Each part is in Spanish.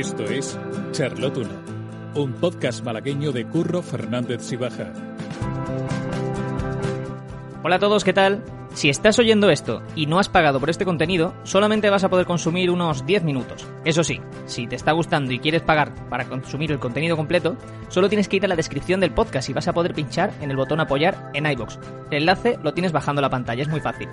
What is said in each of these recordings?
Esto es Charlotuna, un podcast malagueño de Curro Fernández Sibaja. Hola a todos, ¿qué tal? Si estás oyendo esto y no has pagado por este contenido, solamente vas a poder consumir unos 10 minutos. Eso sí, si te está gustando y quieres pagar para consumir el contenido completo, solo tienes que ir a la descripción del podcast y vas a poder pinchar en el botón apoyar en iBox. El enlace lo tienes bajando la pantalla, es muy fácil.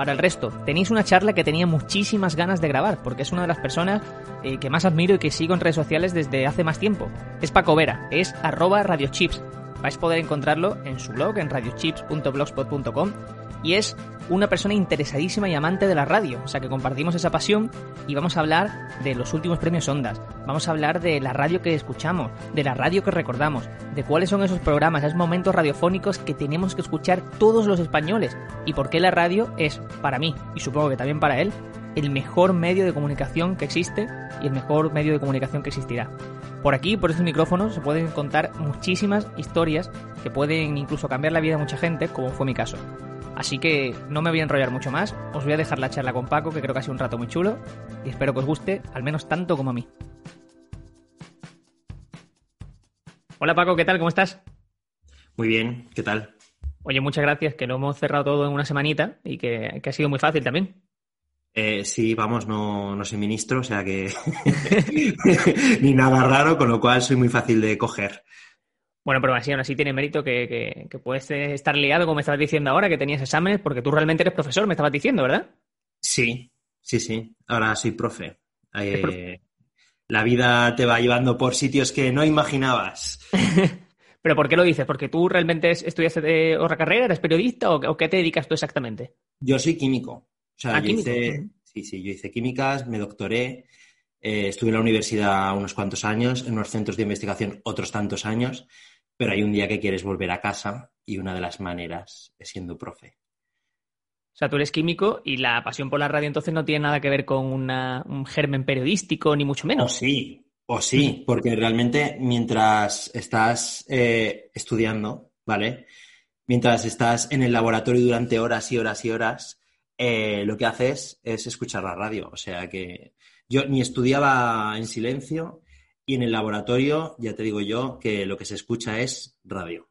Para el resto, tenéis una charla que tenía muchísimas ganas de grabar, porque es una de las personas eh, que más admiro y que sigo en redes sociales desde hace más tiempo. Es Paco Vera, es arroba radiochips. Vais a poder encontrarlo en su blog, en radiochips.blogspot.com y es una persona interesadísima y amante de la radio, o sea que compartimos esa pasión y vamos a hablar de los últimos premios Ondas, vamos a hablar de la radio que escuchamos, de la radio que recordamos, de cuáles son esos programas, esos momentos radiofónicos que tenemos que escuchar todos los españoles y por qué la radio es, para mí, y supongo que también para él, el mejor medio de comunicación que existe y el mejor medio de comunicación que existirá. Por aquí, por estos micrófonos, se pueden contar muchísimas historias que pueden incluso cambiar la vida de mucha gente, como fue mi caso. Así que no me voy a enrollar mucho más, os voy a dejar la charla con Paco, que creo que ha sido un rato muy chulo, y espero que os guste, al menos tanto como a mí. Hola Paco, ¿qué tal? ¿Cómo estás? Muy bien, ¿qué tal? Oye, muchas gracias, que lo hemos cerrado todo en una semanita y que, ha sido muy fácil también. Eh, sí, vamos, no, no soy ministro, o sea que ni nada raro, con lo cual soy muy fácil de coger. Bueno, pero así, aún así tiene mérito que, puedes estar liado, como me estabas diciendo ahora, que tenías exámenes, porque tú realmente eres profesor, me estabas diciendo, ¿verdad? Sí, sí, sí. Ahora soy profe. Eh, la vida te va llevando por sitios que no imaginabas. ¿Pero por qué lo dices? ¿Porque tú realmente estudiaste de otra carrera, eres periodista o, qué te dedicas tú exactamente? Yo soy químico. O sea, ah, yo hice, sí, sí, yo hice químicas, me doctoré, eh, estuve en la universidad unos cuantos años, en unos centros de investigación otros tantos años pero hay un día que quieres volver a casa y una de las maneras es siendo profe. O sea, tú eres químico y la pasión por la radio entonces no tiene nada que ver con un germen periodístico, ni mucho menos. O sí, o sí, porque realmente mientras estás eh, estudiando, ¿vale? Mientras estás en el laboratorio durante horas y horas y horas, eh, lo que haces es escuchar la radio. O sea que yo ni estudiaba en silencio, y en el laboratorio, ya te digo yo, que lo que se escucha es radio.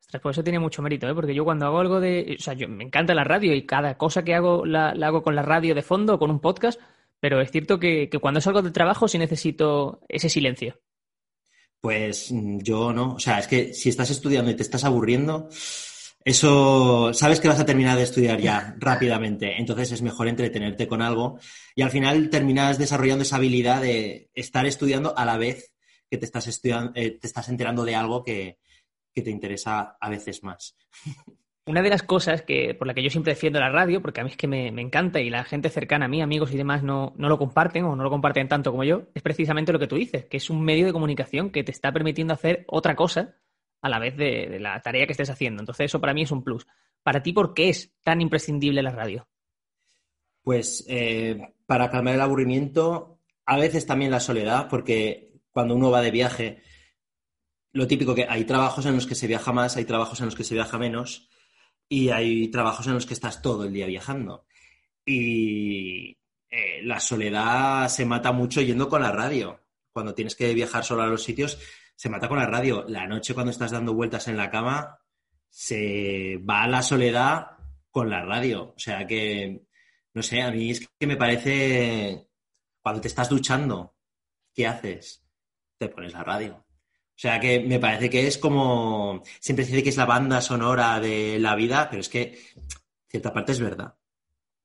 Ostras, pues eso tiene mucho mérito, ¿eh? porque yo cuando hago algo de. O sea, yo, me encanta la radio y cada cosa que hago la, hago con la radio de fondo o con un podcast, pero es cierto que, que cuando salgo del trabajo sí necesito ese silencio. Pues mm, yo no. O sea, es que si estás estudiando y te estás aburriendo, eso sabes que vas a terminar de estudiar ya rápidamente, entonces es mejor entretenerte con algo y al final terminas desarrollando esa habilidad de estar estudiando a la vez que te estás, estudiando, eh, te estás enterando de algo que, te interesa a veces más. Una de las cosas que, por la que yo siempre defiendo la radio, porque a mí es que me, encanta y la gente cercana a mí, amigos y demás, no, no, lo comparten o no lo comparten tanto como yo, es precisamente lo que tú dices, que es un medio de comunicación que te está permitiendo hacer otra cosa a la vez de, la tarea que estés haciendo. Entonces, eso para mí es un plus. Para ti, ¿por qué es tan imprescindible la radio? Pues eh, para calmar el aburrimiento, a veces también la soledad, porque cuando uno va de viaje, lo típico que hay trabajos en los que se viaja más, hay trabajos en los que se viaja menos, y hay trabajos en los que estás todo el día viajando. Y eh, la soledad se mata mucho yendo con la radio. Cuando tienes que viajar solo a los sitios, se mata con la radio. La noche cuando estás dando vueltas en la cama, se va a la soledad con la radio. O sea que, no sé, a mí es que me parece, cuando te estás duchando, ¿qué haces? Te pones la radio. O sea que me parece que es como, siempre se dice que es la banda sonora de la vida, pero es que cierta parte es verdad.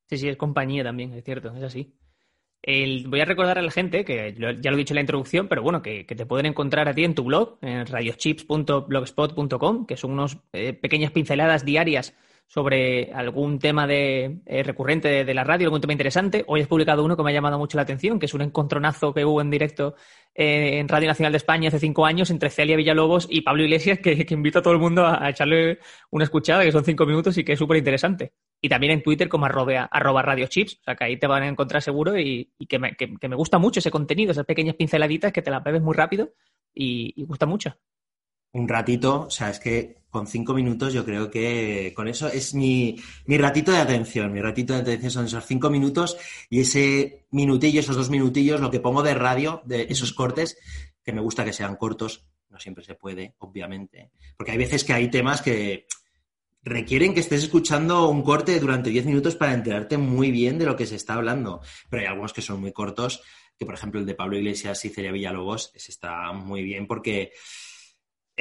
Sí, sí, es compañía también, es cierto, es así voy a recordar a la gente, que ya lo he dicho en la introducción, pero bueno, que, te pueden encontrar a ti en tu blog, en radiochips.blogspot.com, que son unas eh, pequeñas pinceladas diarias sobre algún tema de, eh, recurrente de, la radio, algún tema interesante. Hoy has publicado uno que me ha llamado mucho la atención, que es un encontronazo que hubo en directo eh, en Radio Nacional de España hace cinco años entre Celia Villalobos y Pablo Iglesias, que, invito a todo el mundo a, echarle una escuchada, que son cinco minutos y que es súper interesante. Y también en Twitter como arroba, arroba Radio Chips, o sea que ahí te van a encontrar seguro y, que, me, que, me gusta mucho ese contenido, esas pequeñas pinceladitas que te las bebes muy rápido y, y gusta mucho un ratito, o sea, es que con cinco minutos yo creo que con eso es mi, mi ratito de atención. Mi ratito de atención son esos cinco minutos y ese minutillo, esos dos minutillos, lo que pongo de radio, de esos cortes, que me gusta que sean cortos. No siempre se puede, obviamente. Porque hay veces que hay temas que requieren que estés escuchando un corte durante diez minutos para enterarte muy bien de lo que se está hablando. Pero hay algunos que son muy cortos, que por ejemplo el de Pablo Iglesias y Celia Villalobos, ese está muy bien porque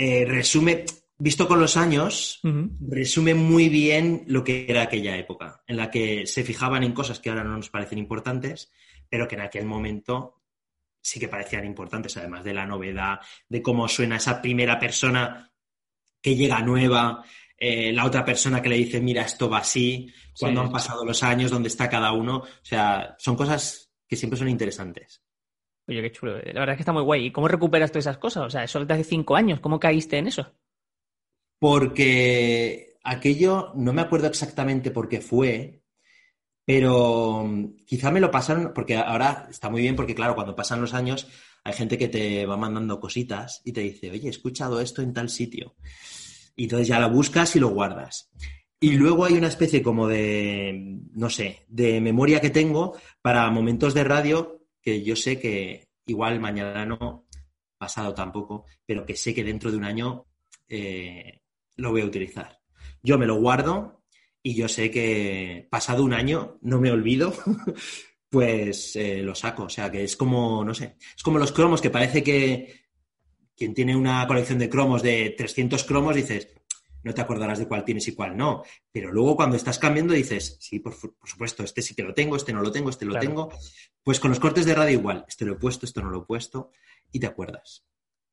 eh, resume, visto con los años, resume muy bien lo que era aquella época, en la que se fijaban en cosas que ahora no nos parecen importantes, pero que en aquel momento sí que parecían importantes, además de la novedad, de cómo suena esa primera persona que llega nueva, eh, la otra persona que le dice, mira, esto va así, cuando han pasado los años, dónde está cada uno. O sea, son cosas que siempre son interesantes. Oye, qué chulo. La verdad es que está muy guay. ¿Y cómo recuperas todas esas cosas? O sea, eso de hace cinco años. ¿Cómo caíste en eso? Porque aquello, no me acuerdo exactamente por qué fue, pero mm, quizá me lo pasaron, porque ahora está muy bien, porque claro, cuando pasan los años hay gente que te va mandando cositas y te dice, oye, he escuchado esto en tal sitio. Y entonces ya lo buscas y lo guardas. Y luego hay una especie como de, no sé, de memoria que tengo para momentos de radio que yo sé que igual mañana no, pasado tampoco, pero que sé que dentro de un año eh, lo voy a utilizar. Yo me lo guardo y yo sé que pasado un año, no me olvido, pues eh, lo saco. O sea, que es como, no sé, es como los cromos que parece que quien tiene una colección de cromos de 300 cromos dices, no te acordarás de cuál tienes y cuál no. Pero luego cuando estás cambiando dices, sí, por, supuesto, este sí que lo tengo, este no lo tengo, este lo tengo. Pues con los cortes de radio igual, este lo he puesto, esto no lo he puesto, y te acuerdas.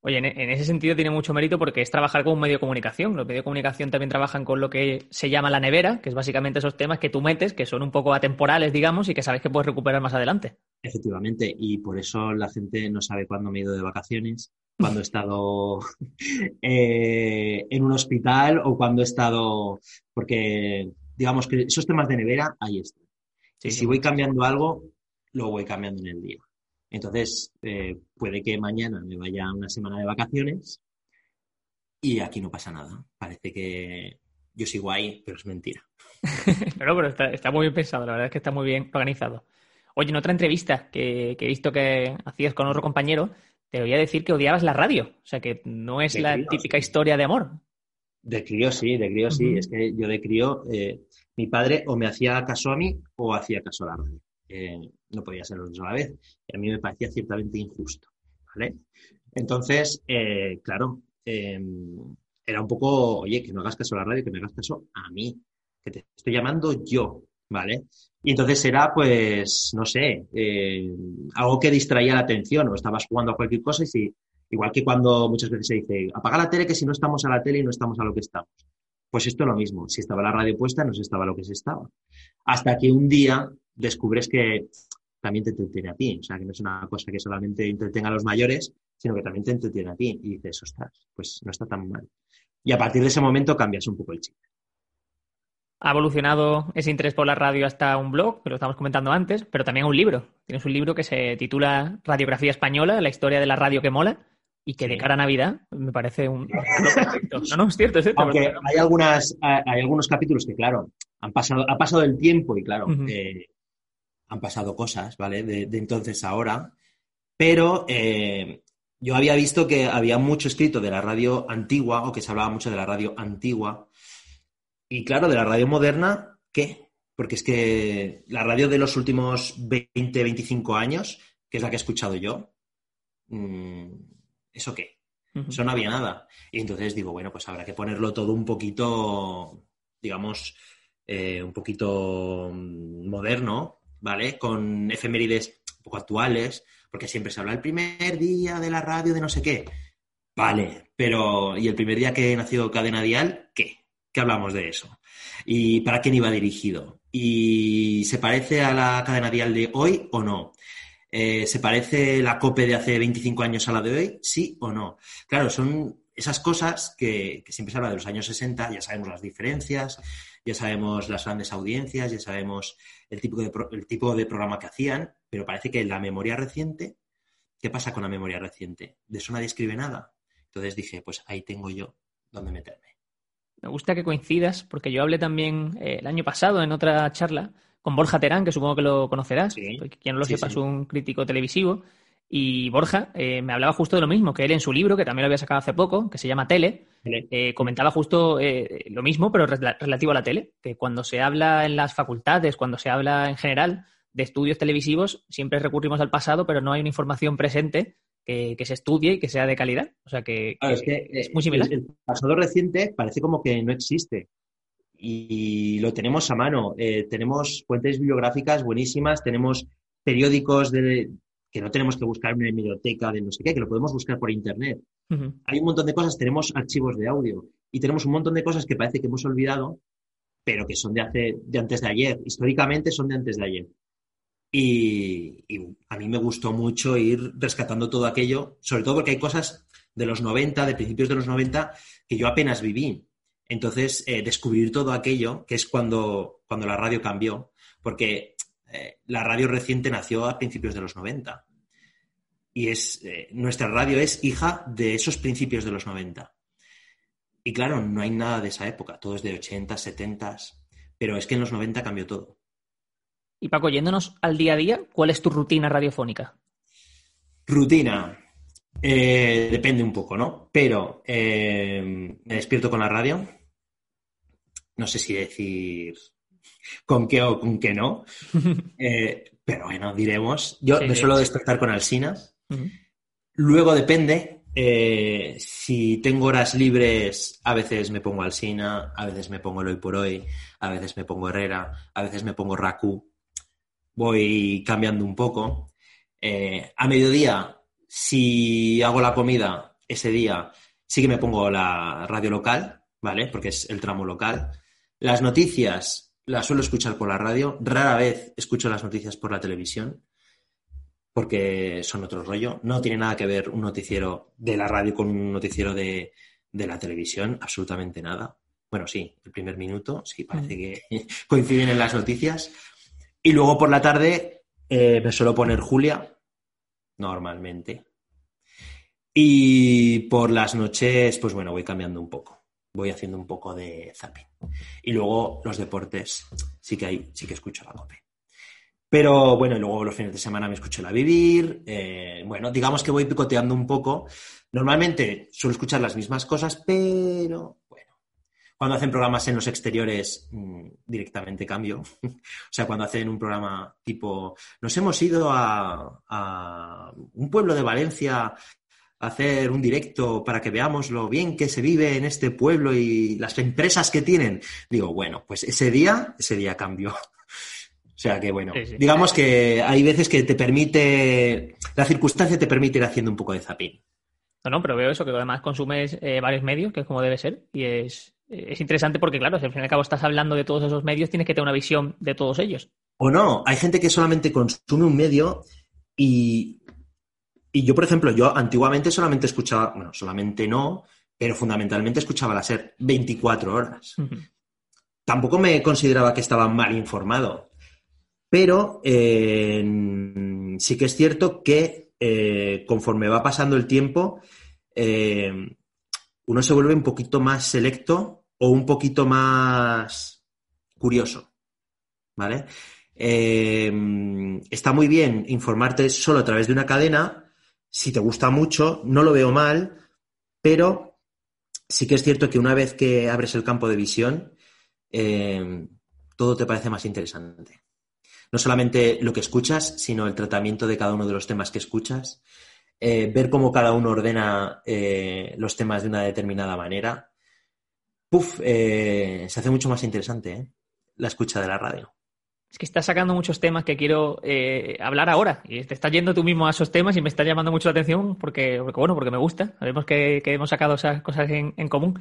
Oye, en, ese sentido tiene mucho mérito porque es trabajar con un medio de comunicación. Los medios de comunicación también trabajan con lo que se llama la nevera, que es básicamente esos temas que tú metes, que son un poco atemporales, digamos, y que sabes que puedes recuperar más adelante. Efectivamente, y por eso la gente no sabe cuándo me he ido de vacaciones, cuando he estado eh, en un hospital o cuando he estado, porque digamos que esos temas de nevera, ahí están. si voy cambiando algo, lo voy cambiando en el día. Entonces, eh, puede que mañana me vaya una semana de vacaciones y aquí no pasa nada. Parece que yo sigo ahí, pero es mentira. pero, pero está, está, muy bien pensado, la verdad es que está muy bien organizado. Oye, en otra entrevista que, que he visto que hacías con otro compañero, te voy a decir que odiabas la radio. O sea, que no es la típica historia de amor. De crío sí, de crío sí. Es que yo de crío, eh, mi padre o me hacía caso a mí o hacía caso a la radio. Eh, no podía ser los dos vez. Y a mí me parecía ciertamente injusto. ¿vale? Entonces, eh, claro, em, era un poco, oye, que no hagas caso a la radio, que me hagas caso a mí, que te estoy llamando yo, ¿vale? Y entonces era, pues, no sé, eh, algo que distraía la atención o estabas jugando a cualquier cosa y si, igual que cuando muchas veces se dice, apaga la tele que si no estamos a la tele y no estamos a lo que estamos. Pues esto es lo mismo, si estaba la radio puesta no se estaba lo que se estaba. Hasta que un día descubres que también te entretiene a ti, o sea, que no es una cosa que solamente entretenga a los mayores, sino que también te entretiene a ti y dices, ostras, pues no está tan mal. Y a partir de ese momento cambias un poco el chip ha evolucionado ese interés por la radio hasta un blog, que lo estamos comentando antes, pero también un libro. Tienes un libro que se titula Radiografía Española, la historia de la radio que mola, y que de cara a Navidad me parece un. No, no, es cierto, es cierto. Aunque hay, algunas, hay algunos capítulos que, claro, han pasado, ha pasado el tiempo y, claro, eh, han pasado cosas, ¿vale? De, entonces a ahora, pero eh, yo había visto que había mucho escrito de la radio antigua, o que se hablaba mucho de la radio antigua, y claro, de la radio moderna, ¿qué? Porque es que la radio de los últimos 20, 25 años, que es la que he escuchado yo, mm, ¿eso qué? Eso no había nada. Y entonces digo, bueno, pues habrá que ponerlo todo un poquito, digamos, eh, un poquito mm, moderno, ¿vale? Con efemérides un poco actuales, porque siempre se habla el primer día de la radio de no sé qué. Vale, pero ¿y el primer día que nació Cadena Dial? ¿Qué? hablamos de eso. ¿Y para quién iba dirigido? ¿Y se parece a la cadena dial de hoy o no? Eh, ¿Se parece la COPE de hace 25 años a la de hoy? ¿Sí o no? Claro, son esas cosas que, siempre se habla de los años 60, ya sabemos las diferencias, ya sabemos las grandes audiencias, ya sabemos el tipo de, el tipo de programa que hacían, pero parece que la memoria reciente, ¿qué pasa con la memoria reciente? De eso nadie escribe nada. Entonces dije, pues ahí tengo yo donde meterme. Me gusta que coincidas, porque yo hablé también eh, el año pasado en otra charla con Borja Terán, que supongo que lo conocerás, quien no lo sepa es un crítico televisivo, y Borja eh, me hablaba justo de lo mismo, que él en su libro, que también lo había sacado hace poco, que se llama Tele, eh, comentaba justo lo mismo, pero relativo a la tele, que cuando se habla en las facultades, cuando se habla en general de estudios televisivos, siempre recurrimos al pasado, pero no hay una información presente que, se estudie y que sea de calidad. O sea que, es, muy similar. El, pasado reciente parece como que no existe. Y lo tenemos a mano. Eh, tenemos fuentes bibliográficas buenísimas, tenemos periódicos de, que no tenemos que buscar en una biblioteca de no sé qué, que lo podemos buscar por internet. Hay un montón de cosas, tenemos archivos de audio y tenemos un montón de cosas que parece que hemos olvidado, pero que son de, hace, de antes de ayer. Históricamente son de antes de ayer. Y, a mí me gustó mucho ir rescatando todo aquello, sobre todo porque hay cosas de los 90, de principios de los 90, que yo apenas viví. Entonces, eh, descubrir todo aquello, que es cuando, cuando la radio cambió, porque eh, la radio reciente nació a principios de los 90. Y es, eh, nuestra radio es hija de esos principios de los 90. Y claro, no hay nada de esa época, todo es de 80, 70, pero es que en los 90 cambió todo. Y Paco, yéndonos al día a día, ¿cuál es tu rutina radiofónica? Rutina. Eh, depende un poco, ¿no? Pero me despierto con la radio. No sé si decir con qué o con qué no. Eh, pero bueno, diremos. Yo me suelo despertar con Alsina. Luego depende. si tengo horas libres, a veces me pongo Alsina, a veces me pongo el hoy por hoy, a veces me pongo Herrera, a veces me pongo Raku voy cambiando un poco. Eh, a mediodía, si hago la comida ese día, sí que me pongo la radio local, ¿vale? Porque es el tramo local. Las noticias las suelo escuchar por la radio. Rara vez escucho las noticias por la televisión, porque son otro rollo. No tiene nada que ver un noticiero de la radio con un noticiero de, de la televisión, absolutamente nada. Bueno, sí, el primer minuto, sí, parece mm. que coinciden en las noticias. Y luego por la tarde eh, me suelo poner Julia, normalmente. Y por las noches, pues bueno, voy cambiando un poco. Voy haciendo un poco de zapping. Y luego los deportes, sí que hay, sí que escucho la COPE. Pero bueno, luego los fines de semana me escucho la Vivir. Eh, bueno, digamos que voy picoteando un poco. Normalmente suelo escuchar las mismas cosas, pero cuando hacen programas en los exteriores, mm, directamente cambio. o sea, cuando hacen un programa tipo, nos hemos ido a, un pueblo de Valencia hacer un directo para que veamos lo bien que se vive en este pueblo y las empresas que tienen. Digo, bueno, pues ese día, ese día cambio. O sea que bueno, digamos que hay veces que te permite, la circunstancia te permite ir haciendo un poco de zapín. No, no, pero veo eso, que además consumes eh, varios medios, que es como debe ser, y es, es interesante porque, claro, si al fin y al cabo estás hablando de todos esos medios, tienes que tener una visión de todos ellos. O no, hay gente que solamente consume un medio y, y yo, por ejemplo, yo antiguamente solamente escuchaba, bueno, solamente no, pero fundamentalmente escuchaba la SER 24 horas. Tampoco me consideraba que estaba mal informado, pero eh, sí que es cierto que eh, conforme va pasando el tiempo, uno se vuelve un poquito más selecto o un poquito más curioso. ¿Vale? Eh, está muy bien informarte solo a través de una cadena. Si te gusta mucho, no lo veo mal, pero sí que es cierto que una vez que abres el campo de visión, eh, todo te parece más interesante. No solamente lo que escuchas, sino el tratamiento de cada uno de los temas que escuchas, eh, ver cómo cada uno ordena eh, los temas de una determinada manera, puf, se hace mucho más interesante la escucha de la radio. Es que estás sacando muchos temas que quiero hablar ahora y te estás yendo tú mismo a esos temas y me está llamando mucho la atención porque, bueno, porque me gusta. Sabemos que, hemos sacado esas cosas en, común.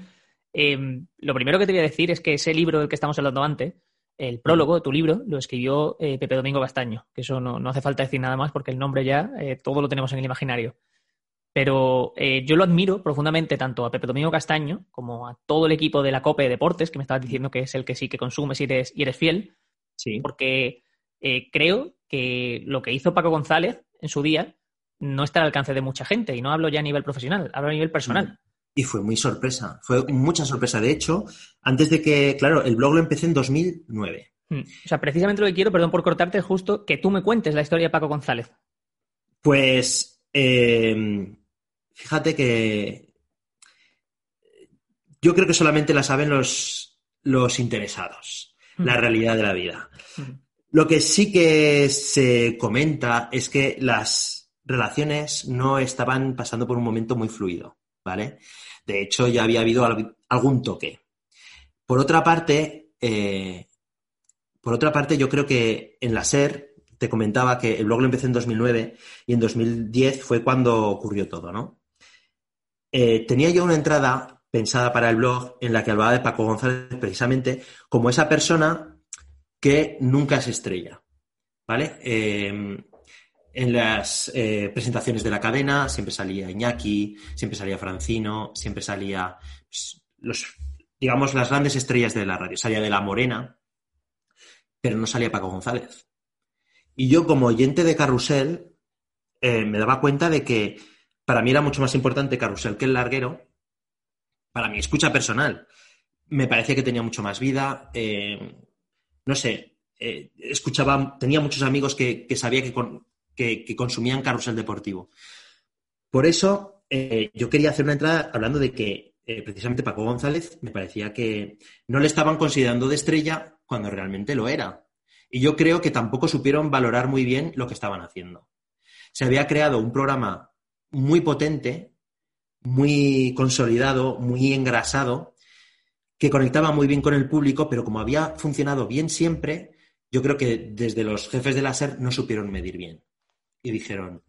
Em, lo primero que te voy a decir es que ese libro del que estamos hablando antes, el prólogo, tu libro, lo escribió eh, Pepe Domingo Castaño, que eso no, hace falta decir nada más porque el nombre ya eh, todo lo tenemos en el imaginario. Pero eh, yo lo admiro profundamente tanto a Pepe Domingo Castaño como a todo el equipo de la COPE Deportes, que me estabas diciendo que es el que sí que consumes y eres, y eres fiel, sí. porque creo que lo que hizo Paco González en su día no está al alcance de mucha gente, y no hablo ya a nivel profesional, hablo a nivel personal. Y fue muy sorpresa, fue mucha sorpresa. De hecho, antes de que, claro, el blog lo empecé en 2009. Hmm. O sea, precisamente lo que quiero, perdón por cortarte, es justo que tú me cuentes la historia de Paco González. Pues, em, fíjate que yo creo que solamente la saben los, los interesados, la realidad de la vida. Lo que sí que se comenta es que las relaciones no estaban pasando por un momento muy fluido, ¿vale? De hecho, ya había habido algún toque. Por otra parte, eh, por otra parte, yo creo que en la SER, te comentaba que el blog lo empecé en 2009 y en 2010 fue cuando ocurrió todo, ¿no? Eh, tenía yo una entrada pensada para el blog en la que hablaba de Paco González precisamente como esa persona que nunca se estrella, ¿vale? Eh, en las eh, presentaciones de la cadena siempre salía Iñaki, siempre salía Francino, siempre salía pues, los, digamos, las grandes estrellas de la radio. Salía de La Morena, pero no salía Paco González. Y yo, como oyente de Carrusel, eh, me daba cuenta de que para mí era mucho más importante Carrusel que el larguero, para mi escucha personal. Me parecía que tenía mucho más vida. Eh, no sé, escuchaba, tenía muchos amigos que, sabía que con, que, consumían carrusel deportivo. Por eso eh, yo quería hacer una entrada hablando de que eh, precisamente Paco González me parecía que no le estaban considerando de estrella cuando realmente lo era. Y yo creo que tampoco supieron valorar muy bien lo que estaban haciendo. Se había creado un programa muy potente, muy consolidado, muy engrasado, que conectaba muy bien con el público, pero como había funcionado bien siempre, yo creo que desde los jefes de la SER no supieron medir bien y dijeron,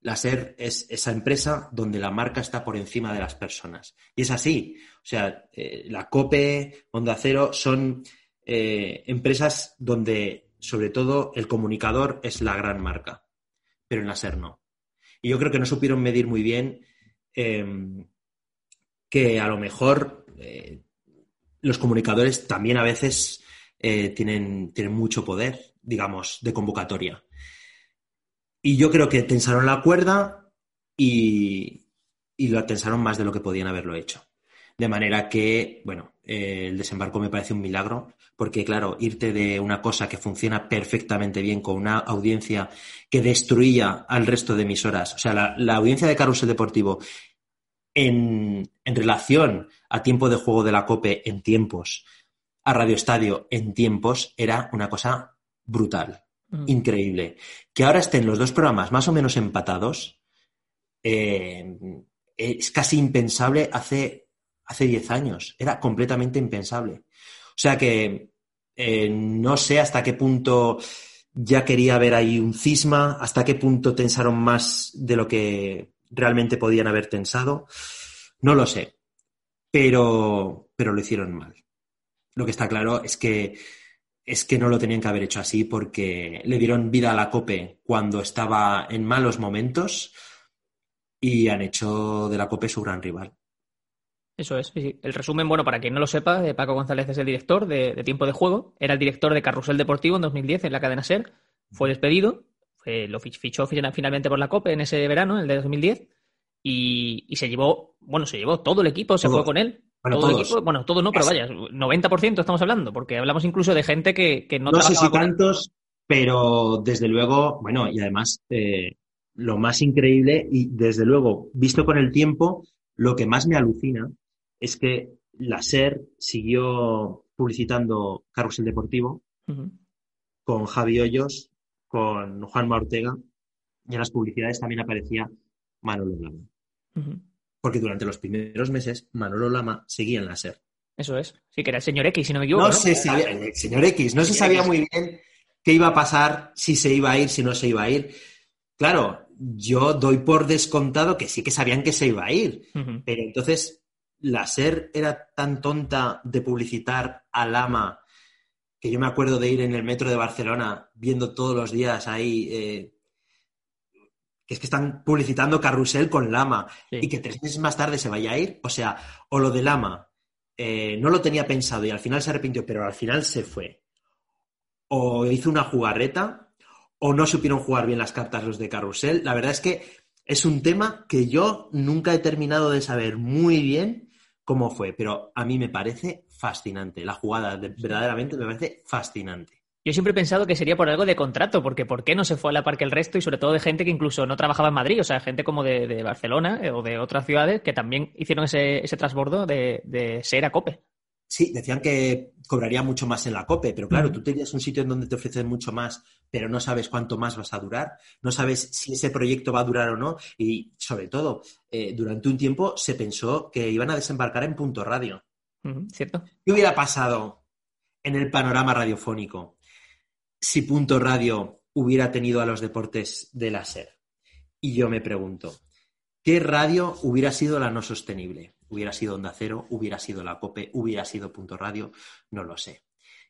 la SER es esa empresa donde la marca está por encima de las personas. Y es así. O sea, eh, la COPE, Onda Cero, son eh, empresas donde, sobre todo, el comunicador es la gran marca, pero en la SER no. Y yo creo que no supieron medir muy bien em, que a lo mejor eh, los comunicadores también a veces tienen, tienen mucho poder, digamos, de convocatoria. Y yo creo que tensaron la cuerda y, lo tensaron más de lo que podían haberlo hecho. De manera que, bueno, eh, el desembarco me parece un milagro, porque claro, irte de una cosa que funciona perfectamente bien con una audiencia que destruía al resto de emisoras, o sea, la, audiencia de Carrusel Deportivo en, en, relación a tiempo de juego de la COPE en tiempos, a Radio Estadio en tiempos, era una cosa brutal. Mm. increíble. Que ahora estén los dos programas más o menos empatados eh, es casi impensable hace, hace 10 años. Era completamente impensable. O sea que eh, no sé hasta qué punto ya quería ver ahí un cisma, hasta qué punto tensaron más de lo que realmente podían haber tensado. No lo sé, pero, pero lo hicieron mal. Lo que está claro es que es que no lo tenían que haber hecho así porque le dieron vida a la COPE cuando estaba en malos momentos y han hecho de la COPE su gran rival. Eso es. El resumen, bueno, para quien no lo sepa, eh, Paco González es el director de, Tiempo de Juego, era el director de Carrusel Deportivo en 2010 en la cadena SER, fue despedido, lo fichó finalmente por la COPE en ese verano, el de 2010, y, se llevó, bueno, se llevó todo el equipo, se fue con él. Bueno, todo todos. bueno, todos no, pero vaya, 90% estamos hablando, porque hablamos incluso de gente que, no No sé si tantos, pero desde luego, bueno, y además, eh, lo más increíble, y desde luego, visto con el tiempo, lo que más me alucina es que la SER siguió publicitando Carrusel Deportivo con Javi Hoyos, con Juan Ortega, y en las publicidades también aparecía Manolo Lama porque durante los primeros meses Manolo Lama seguía en la SER. Eso es. Sí, que era el señor X, si no me equivoco. No, se sabía, el señor X, no se sabía muy bien qué iba a pasar, si se iba a ir, si no se iba a ir. Claro, yo doy por descontado que sí que sabían que se iba a ir, pero entonces la SER era tan tonta de publicitar a Lama que yo me acuerdo de ir en el metro de Barcelona viendo todos los días ahí eh, que es que están publicitando Carrusel con Lama Sí. y que tres meses más tarde se vaya a ir. O sea, o lo de Lama eh, no lo tenía pensado y al final se arrepintió, pero al final se fue. O hizo una jugarreta o no supieron jugar bien las cartas los de Carrusel. La verdad es que es un tema que yo nunca he terminado de saber muy bien cómo fue, pero a mí me parece fascinante. La jugada de- verdaderamente me parece fascinante. Yo siempre he pensado que sería por algo de contrato, porque ¿por qué no se fue a la par que el resto? Y sobre todo de gente que incluso no trabajaba en Madrid, o sea, gente como de, Barcelona eh, o de otras ciudades que también hicieron ese, ese transbordo de, de ser a COPE. Sí, decían que cobraría mucho más en la COPE, pero claro, Ujú. tú tenías un sitio en donde te ofrecen mucho más, pero no sabes cuánto más vas a durar, no sabes si ese proyecto va a durar o no, y sobre todo, eh, durante un tiempo se pensó que iban a desembarcar en Punto Radio. ¿Cierto? ¿Qué hubiera pasado en el panorama radiofónico si Punto Radio hubiera tenido a los deportes de la SER? Y yo me pregunto, ¿qué radio hubiera sido la no sostenible? ¿Hubiera sido Onda Cero? ¿Hubiera sido la COPE? ¿Hubiera sido Punto Radio? No lo sé.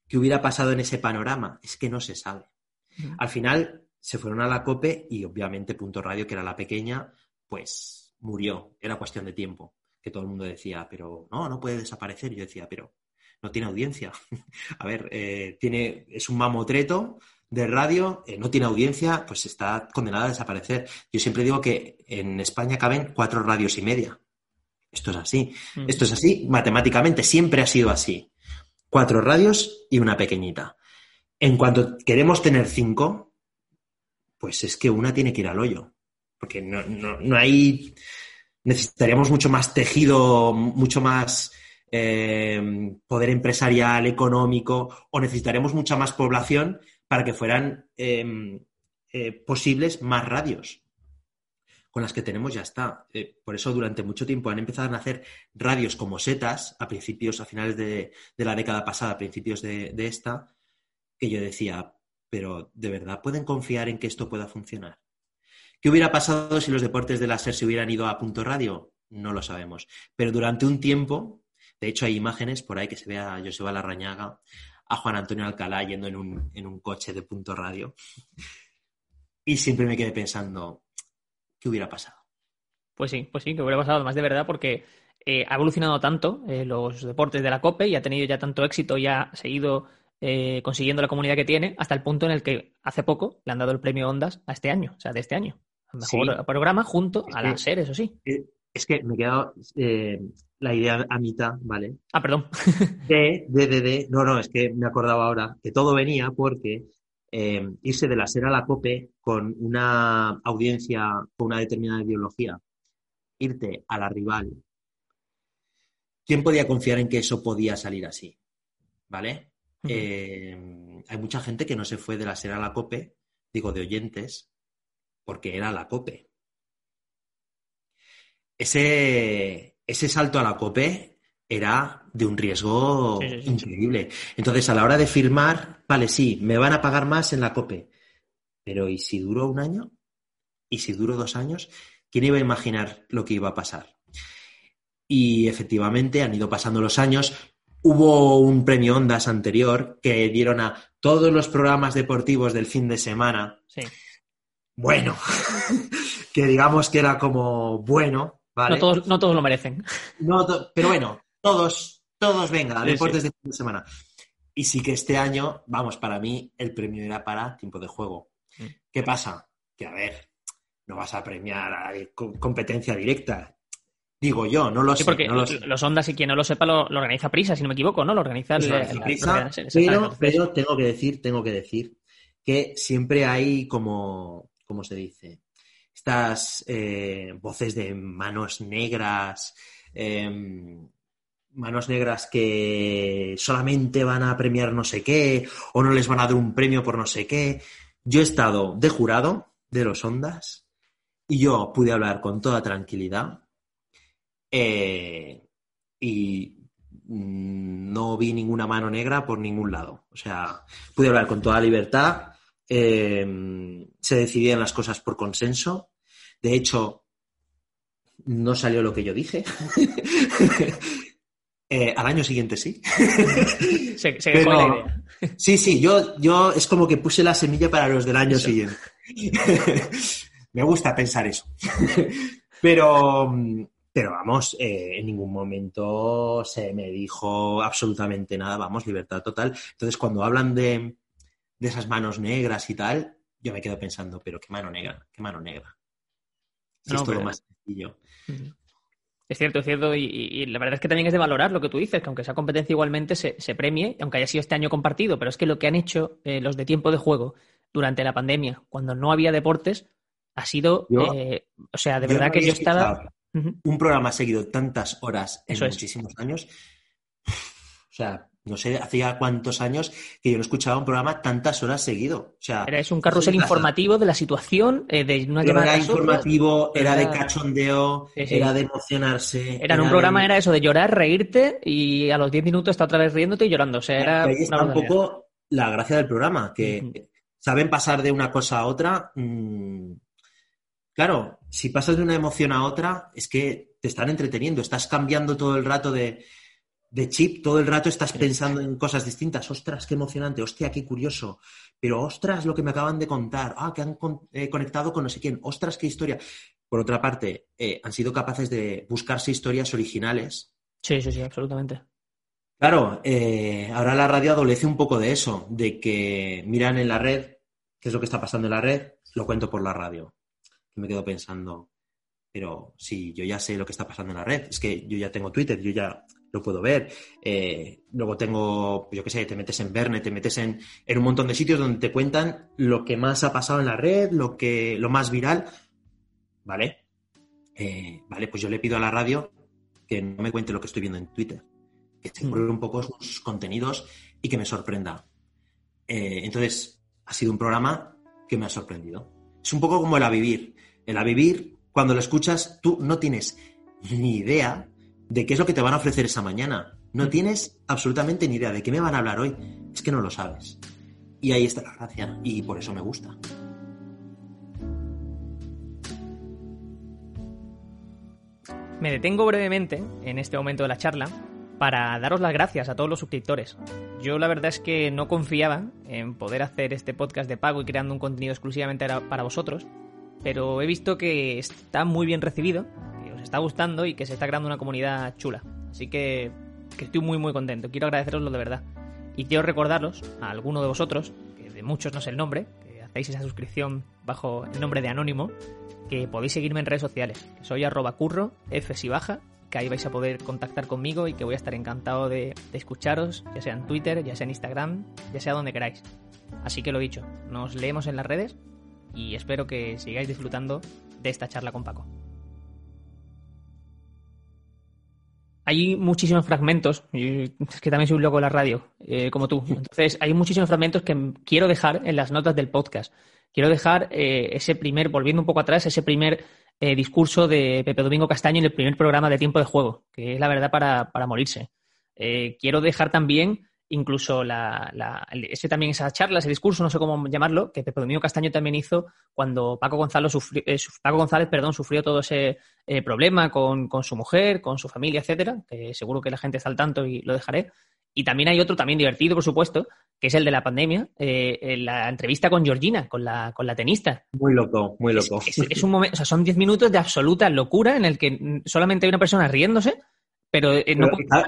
¿Qué hubiera pasado en ese panorama? Es que no se sabe. Al final se fueron a la COPE y obviamente Punto Radio, que era la pequeña, pues murió. Era cuestión de tiempo. Que todo el mundo decía, pero no, no puede desaparecer. Yo decía, pero no tiene audiencia. a ver, eh, tiene, es un mamotreto de radio, eh, no tiene audiencia, pues está condenada a desaparecer. Yo siempre digo que en España caben cuatro radios y media. Esto es así. Mm. Esto es así matemáticamente, siempre ha sido así. Cuatro radios y una pequeñita. En cuanto queremos tener cinco, pues es que una tiene que ir al hoyo. Porque no, no- no hay. Necesitaríamos mucho más tejido, mucho más eh, poder empresarial, económico, o necesitaremos mucha más población para que fueran eh, eh, posibles más radios. Con las que tenemos ya está. Eh, por eso durante mucho tiempo han empezado a nacer radios como setas, a principios, a finales de, de la década pasada, a principios de, de esta, que yo decía, pero ¿de verdad pueden confiar en que esto pueda funcionar? ¿Qué hubiera pasado si los deportes de la SER se hubieran ido a punto radio? No lo sabemos. Pero durante un tiempo, de hecho hay imágenes por ahí que se ve a Joseba Larrañaga, a Juan Antonio Alcalá yendo en un, en un coche de punto radio. Y siempre me quedé pensando, ¿qué hubiera pasado? Pues sí, pues sí, que hubiera pasado más de verdad porque eh, ha evolucionado tanto eh, los deportes de la COPE y ha tenido ya tanto éxito y ha seguido eh, consiguiendo la comunidad que tiene hasta el punto en el que hace poco le han dado el premio Ondas a este año, o sea, de este año. Mejor Sí. programa junto Es a que- la SER, eso sí. Es que me he quedado eh, la idea a mitad, ¿vale? Ah, perdón. De, de, de, de- no, no, es que me acordaba ahora que todo venía porque eh, irse de la SER a la COPE con una audiencia con una determinada ideología, irte a la rival, ¿quién podía confiar en que eso podía salir así? ¿Vale? Eh, hay mucha gente que no se fue de la SER a la COPE, digo de oyentes, porque era la COPE. Ese, ese salto a la COPE era de un riesgo Sí, sí, sí, sí. increíble. Entonces, a la hora de firmar, vale, sí, me van a pagar más en la COPE. Pero ¿y si duró un año? ¿Y si duró dos años? ¿Quién iba a imaginar lo que iba a pasar? Y efectivamente han ido pasando los años. Hubo un premio Ondas anterior que dieron a todos los programas deportivos del fin de semana. Sí. Bueno, que digamos que era como bueno, ¿vale? No, todos, no todos lo merecen. No to- pero bueno, todos, todos venga, Sí, deportes de fin de semana. Y sí que este año, vamos, para mí el premio era para tiempo de juego. Mm. ¿Qué pasa? Que a ver, no vas a premiar a co- competencia directa. Digo yo, no lo Sí, sé. porque no lo sé. los Ondas, y quien no lo sepa, lo, lo organiza Prisa, si no me equivoco, ¿no? Lo organiza el- la- prisa, la pero, exactamente. pero tengo que decir, tengo que decir que siempre hay como, ¿cómo se dice? Estas eh, voces de manos negras, em, manos negras que solamente van a premiar no sé qué, o no les van a dar un premio por no sé qué. Yo he estado de jurado de los Ondas y yo pude hablar con toda tranquilidad eh, y no vi ninguna mano negra por ningún lado. O sea, pude hablar con toda libertad, eh, se decidían las cosas por consenso. De hecho, no salió lo que yo dije. Eh, al año siguiente sí. se, se Pero, la idea. Sí, sí, yo, yo es como que puse la semilla para los del año siguiente. Me gusta pensar eso. Pero, pero vamos, eh, en ningún momento se me dijo absolutamente nada, vamos, libertad total. Entonces, cuando hablan de, de esas manos negras y tal, yo me quedo pensando, pero qué mano negra, qué mano negra. Si es todo más sencillo. Es cierto, es cierto, y, la verdad es que también es de valorar lo que tú dices, que aunque esa competencia igualmente se, premie, aunque haya sido este año compartido, pero es que lo que han hecho eh, los de tiempo de juego durante la pandemia, cuando no había deportes, ha sido, eh, o sea, de verdad que yo estaba... Un programa seguido tantas horas en muchísimos años, o sea, no sé, hacía cuántos años que yo no escuchaba un programa tantas horas seguido. O sea, era es un carrusel informativo de la situación, eh, de una Era informativo, era, de cachondeo, era de emocionarse. Era, un programa, era eso, de llorar, reírte y a los 10 minutos está otra vez riéndote y llorando. O sea, era. Ahí está un poco la gracia del programa, que saben pasar de una cosa a otra. Mm, claro, si pasas de una emoción a otra, es que te están entreteniendo, estás cambiando todo el rato de de chip, todo el rato estás pensando en cosas distintas. Ostras, qué emocionante, hostia, qué curioso. Pero ostras, lo que me acaban de contar. Ah, que han eh, conectado con no sé quién. Ostras, qué historia. Por otra parte, eh, han sido capaces de buscarse historias originales. Sí, sí, sí, absolutamente. Claro, eh, ahora la radio adolece un poco de eso, de que miran en la red, qué es lo que está pasando en la red, lo cuento por la radio. Y me quedo pensando, pero si yo ya sé lo que está pasando en la red, es que yo ya tengo Twitter, yo ya lo puedo ver. Eh, luego tengo, yo qué sé, te metes en Verne, te metes en, un montón de sitios donde te cuentan lo que más ha pasado en la red, lo, que, lo más viral. ¿Vale? Eh, vale, pues yo le pido a la radio que no me cuente lo que estoy viendo en Twitter, que se pruebe un poco sus contenidos y que me sorprenda. Eh, entonces, ha sido un programa que me ha sorprendido. Es un poco como el a vivir. El a vivir, cuando lo escuchas, tú no tienes ni idea de qué es lo que te van a ofrecer esa mañana. No tienes absolutamente ni idea de qué me van a hablar hoy. Es que no lo sabes. Y ahí está la gracia. Y por eso me gusta. Me detengo brevemente en este momento de la charla para daros las gracias a todos los suscriptores. Yo la verdad es que no confiaba en poder hacer este podcast de pago y creando un contenido exclusivamente para vosotros, pero he visto que está muy bien recibido está gustando y que se está creando una comunidad chula. Así que, estoy muy muy contento. Quiero agradeceroslo de verdad. Y quiero recordaros a alguno de vosotros, que de muchos no sé el nombre, que hacéis esa suscripción bajo el nombre de Anónimo, que podéis seguirme en redes sociales. soy arroba curro, f si baja, que ahí vais a poder contactar conmigo y que voy a estar encantado de, de, escucharos, ya sea en Twitter, ya sea en Instagram, ya sea donde queráis. Así que lo dicho, nos leemos en las redes y espero que sigáis disfrutando de esta charla con Paco. Hay muchísimos fragmentos, es que también soy un loco de la radio, eh, como tú. Entonces, hay muchísimos fragmentos que quiero dejar en las notas del podcast. Quiero dejar eh, ese primer, volviendo un poco atrás, ese primer eh, discurso de Pepe Domingo Castaño en el primer programa de Tiempo de Juego, que es la verdad para, para morirse. quiero dejar también incluso la, ese también esa charla, ese discurso, no sé cómo llamarlo, que Pepe Domingo Castaño también hizo cuando Paco González, sufrió, eh, Paco González perdón, sufrió todo ese eh, problema con, su mujer, con su familia, etcétera, que seguro que la gente está al tanto y lo dejaré. Y también hay otro, también divertido, por supuesto, que es el de la pandemia, eh, la entrevista con Georgina, con la, con la tenista. Muy loco, muy loco. Es, un momento, o sea, son 10 minutos de absoluta locura en el que solamente hay una persona riéndose pero, eh,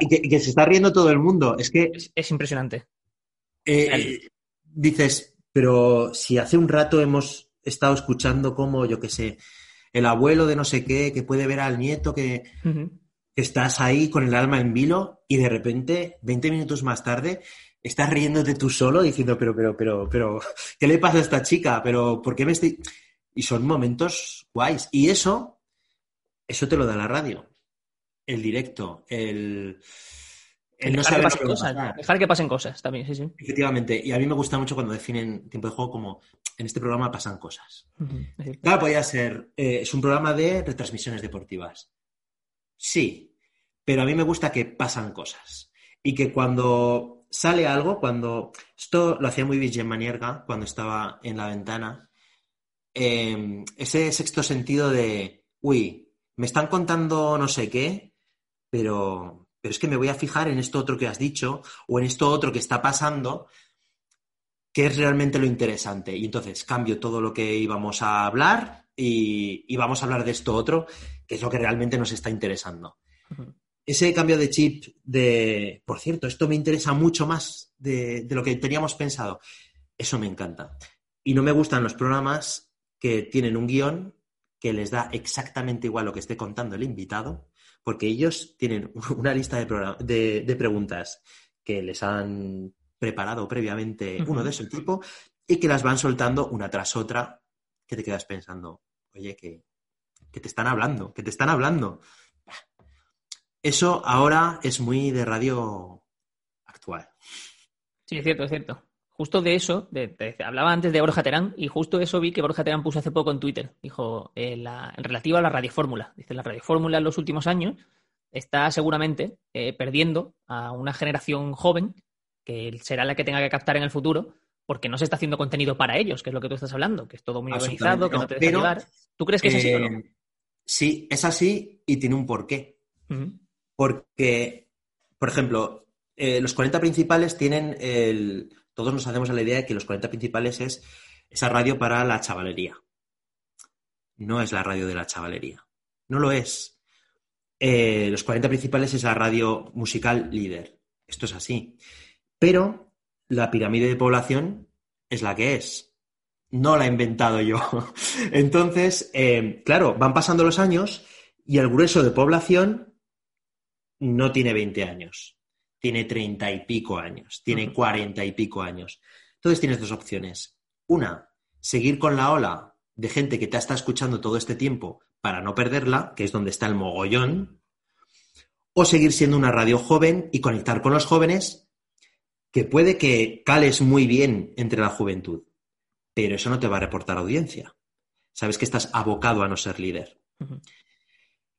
y, que, se está riendo todo el mundo. Es que. Es, impresionante. Eh, dices, pero si hace un rato hemos estado escuchando como, yo qué sé, el abuelo de no sé qué, que puede ver al nieto que, estás ahí con el alma en vilo y de repente, 20 minutos más tarde, estás riéndote tú solo diciendo, pero, pero, pero, pero, ¿qué le pasa a esta chica? Pero, ¿por qué me estoy...? Y son momentos guays. Y eso, eso te lo da la radio el directo, el, el no saber que cosas, dejar que pasen cosas también, sí, sí. Efectivamente, y a mí me gusta mucho cuando definen tiempo de juego como en este programa pasan cosas. Claro, podría ser, eh, es un programa de retransmisiones deportivas. Sí, pero a mí me gusta que pasan cosas y que cuando sale algo, cuando esto lo hacía muy bien Manierga cuando estaba en la ventana, eh, ese sexto sentido de, uy, me están contando no sé qué, pero, pero es que me voy a fijar en esto otro que has dicho o en esto otro que está pasando, que es realmente lo interesante. Y entonces cambio todo lo que íbamos a hablar y, vamos a hablar de esto otro, que es lo que realmente nos está interesando. Ese cambio de chip de, por cierto, esto me interesa mucho más de, de lo que teníamos pensado, eso me encanta. Y no me gustan los programas que tienen un guion que les da exactamente igual lo que esté contando el invitado, porque ellos tienen una lista de, de, preguntas que les han preparado previamente uno de ese tipo y que las van soltando una tras otra, que te quedas pensando, oye, que, que te están hablando, que te están hablando. Eso ahora es muy de radio actual. Sí, es cierto, es cierto justo de eso, hablaba antes de Borja Terán, y justo eso vi que Borja Terán puso hace poco en Twitter. Dijo, eh, la, en relativo a la radiofórmula. Dice, la radiofórmula en los últimos años está seguramente eh, perdiendo a una generación joven, que será la que tenga que captar en el futuro, porque no se está haciendo contenido para ellos, que es lo que tú estás hablando, que es todo muy organizado, que no te deja llevar. ¿Tú crees que es así o no? Eh, sí, es así y tiene un porqué. Porque, por ejemplo, los 40 principales tienen el, todos nos hacemos la idea de que los 40 principales es esa radio para la chavalería. No es la radio de la chavalería. No lo es. Eh, los 40 principales es la radio musical líder. Esto es así. Pero la pirámide de población es la que es. No la he inventado yo. Entonces, eh, claro, van pasando los años y el grueso de población no tiene 20 años tiene treinta y pico años, tiene cuarenta y pico años. Entonces tienes dos opciones. Una, seguir con la ola de gente que te está escuchando todo este tiempo para no perderla, que es donde está el mogollón, o seguir siendo una radio joven y conectar con los jóvenes, que puede que cales muy bien entre la juventud, pero eso no te va a reportar audiencia. Sabes que estás abocado a no ser líder.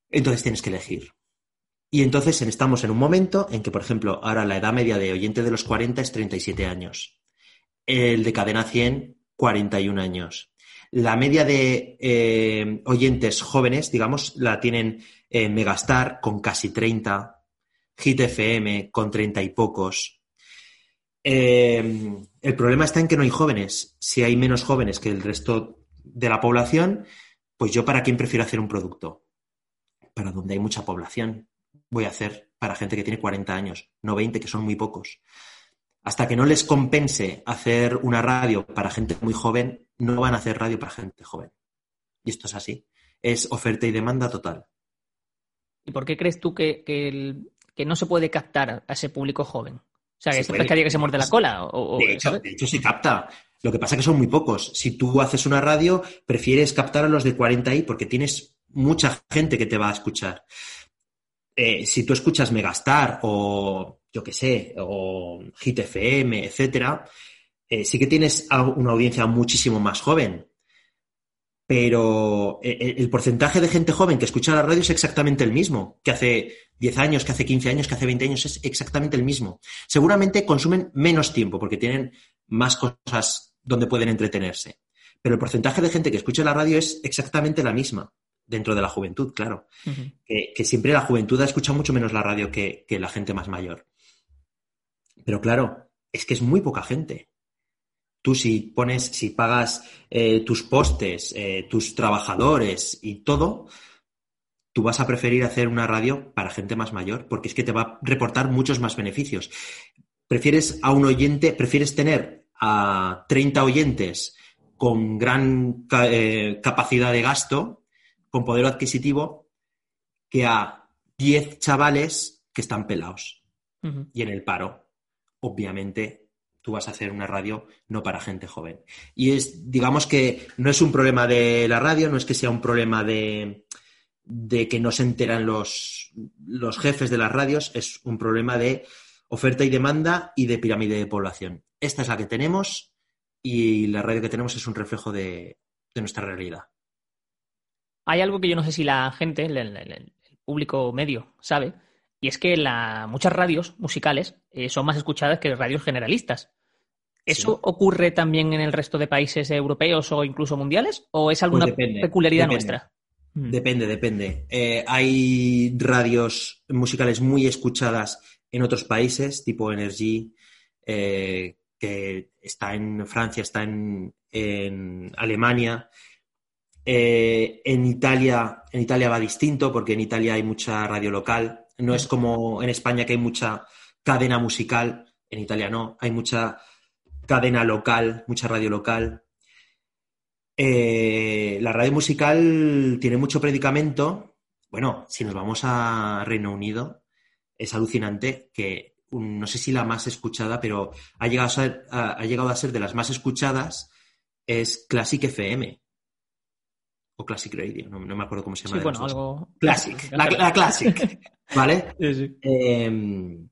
Entonces tienes que elegir. Y entonces estamos en un momento en que, por ejemplo, ahora la edad media de oyente de los 40 es 37 años. El de cadena 100, 41 años. La media de eh, oyentes jóvenes, digamos, la tienen Megastar con casi 30, Hit FM con 30 y pocos. Eh, el problema está en que no hay jóvenes. Si hay menos jóvenes que el resto de la población, pues yo para quién prefiero hacer un producto? Para donde hay mucha población voy a hacer para gente que tiene 40 años, no 20, que son muy pocos. Hasta que no les compense hacer una radio para gente muy joven, no van a hacer radio para gente joven. Y esto es así. Es oferta y demanda total. ¿Y por qué crees tú que, que, no se puede captar a ese público joven? O sea, que es pescadilla que se muerde la cola. O, de, hecho, de, hecho, se capta. Lo que pasa es que son muy pocos. Si tú haces una radio, prefieres captar a los de 40 y porque tienes mucha gente que te va a escuchar. Eh, si tú escuchas Megastar o yo qué sé, o Hit FM, etcétera, eh, sí que tienes una audiencia muchísimo más joven. Pero eh, el porcentaje de gente joven que escucha la radio es exactamente el mismo, que hace 10 años, que hace 15 años, que hace 20 años, es exactamente el mismo. Seguramente consumen menos tiempo porque tienen más cosas donde pueden entretenerse. Pero el porcentaje de gente que escucha la radio es exactamente la misma dentro de la juventud, claro. que, siempre la juventud ha escuchado mucho menos la radio que, la gente más mayor. Pero claro, es que es muy poca gente. Tú si pones, si pagas eh, tus postes, eh, tus trabajadores y todo, tú vas a preferir hacer una radio para gente más mayor, porque es que te va a reportar muchos más beneficios. Prefieres a un oyente, prefieres tener a 30 oyentes con gran eh, capacidad de gasto con poder adquisitivo que a 10 chavales que están pelados y en el paro. Obviamente, tú vas a hacer una radio no para gente joven. Y es, digamos que no es un problema de la radio, no es que sea un problema de, de que no se enteran los, los jefes de las radios, es un problema de oferta y demanda y de pirámide de población. Esta es la que tenemos y la radio que tenemos es un reflejo de nuestra realidad hay algo que yo no sé si la gente, el, público medio, sabe, y es que la, muchas radios musicales eh, son más escuchadas que radios generalistas. ¿Eso ocurre también en el resto de países europeos o incluso mundiales? ¿O es alguna pues peculiaridad nuestra? Mm. Depende, depende. Eh, hay radios musicales muy escuchadas en otros países, tipo Energy, eh, que está en Francia, está en, en Alemania. Eh, en Italia, en Italia va distinto, porque en Italia hay mucha radio local. No es como en España que hay mucha cadena musical. En Italia no, hay mucha cadena local, mucha radio local. Eh, la radio musical tiene mucho predicamento. Bueno, si nos vamos a Reino Unido, es alucinante que un- no sé si la más escuchada, pero ha llegado a ser, ha, ha llegado a ser de las más escuchadas, es Classic FM. O Classic Radio, no, no me acuerdo cómo se llama. Sí, bueno, algo. Classic, la, la Classic, ¿vale? Sí, sí. Eh,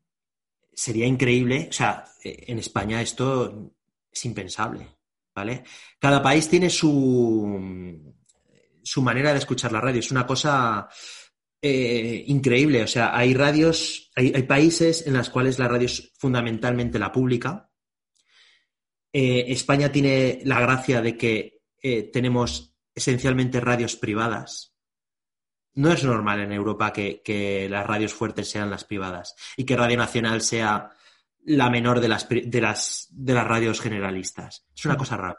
sería increíble, o sea, eh, en España esto es impensable, ¿vale? Cada país tiene su, su manera de escuchar la radio, es una cosa eh, increíble, o sea, hay radios, hay, hay países en los cuales la radio es fundamentalmente la pública. Eh, España tiene la gracia de que tenemos esencialmente radios privadas. No es normal en Europa que, las radios fuertes sean las privadas y que Radio Nacional sea la menor de las, de las, de las radios generalistas. Es una cosa rara.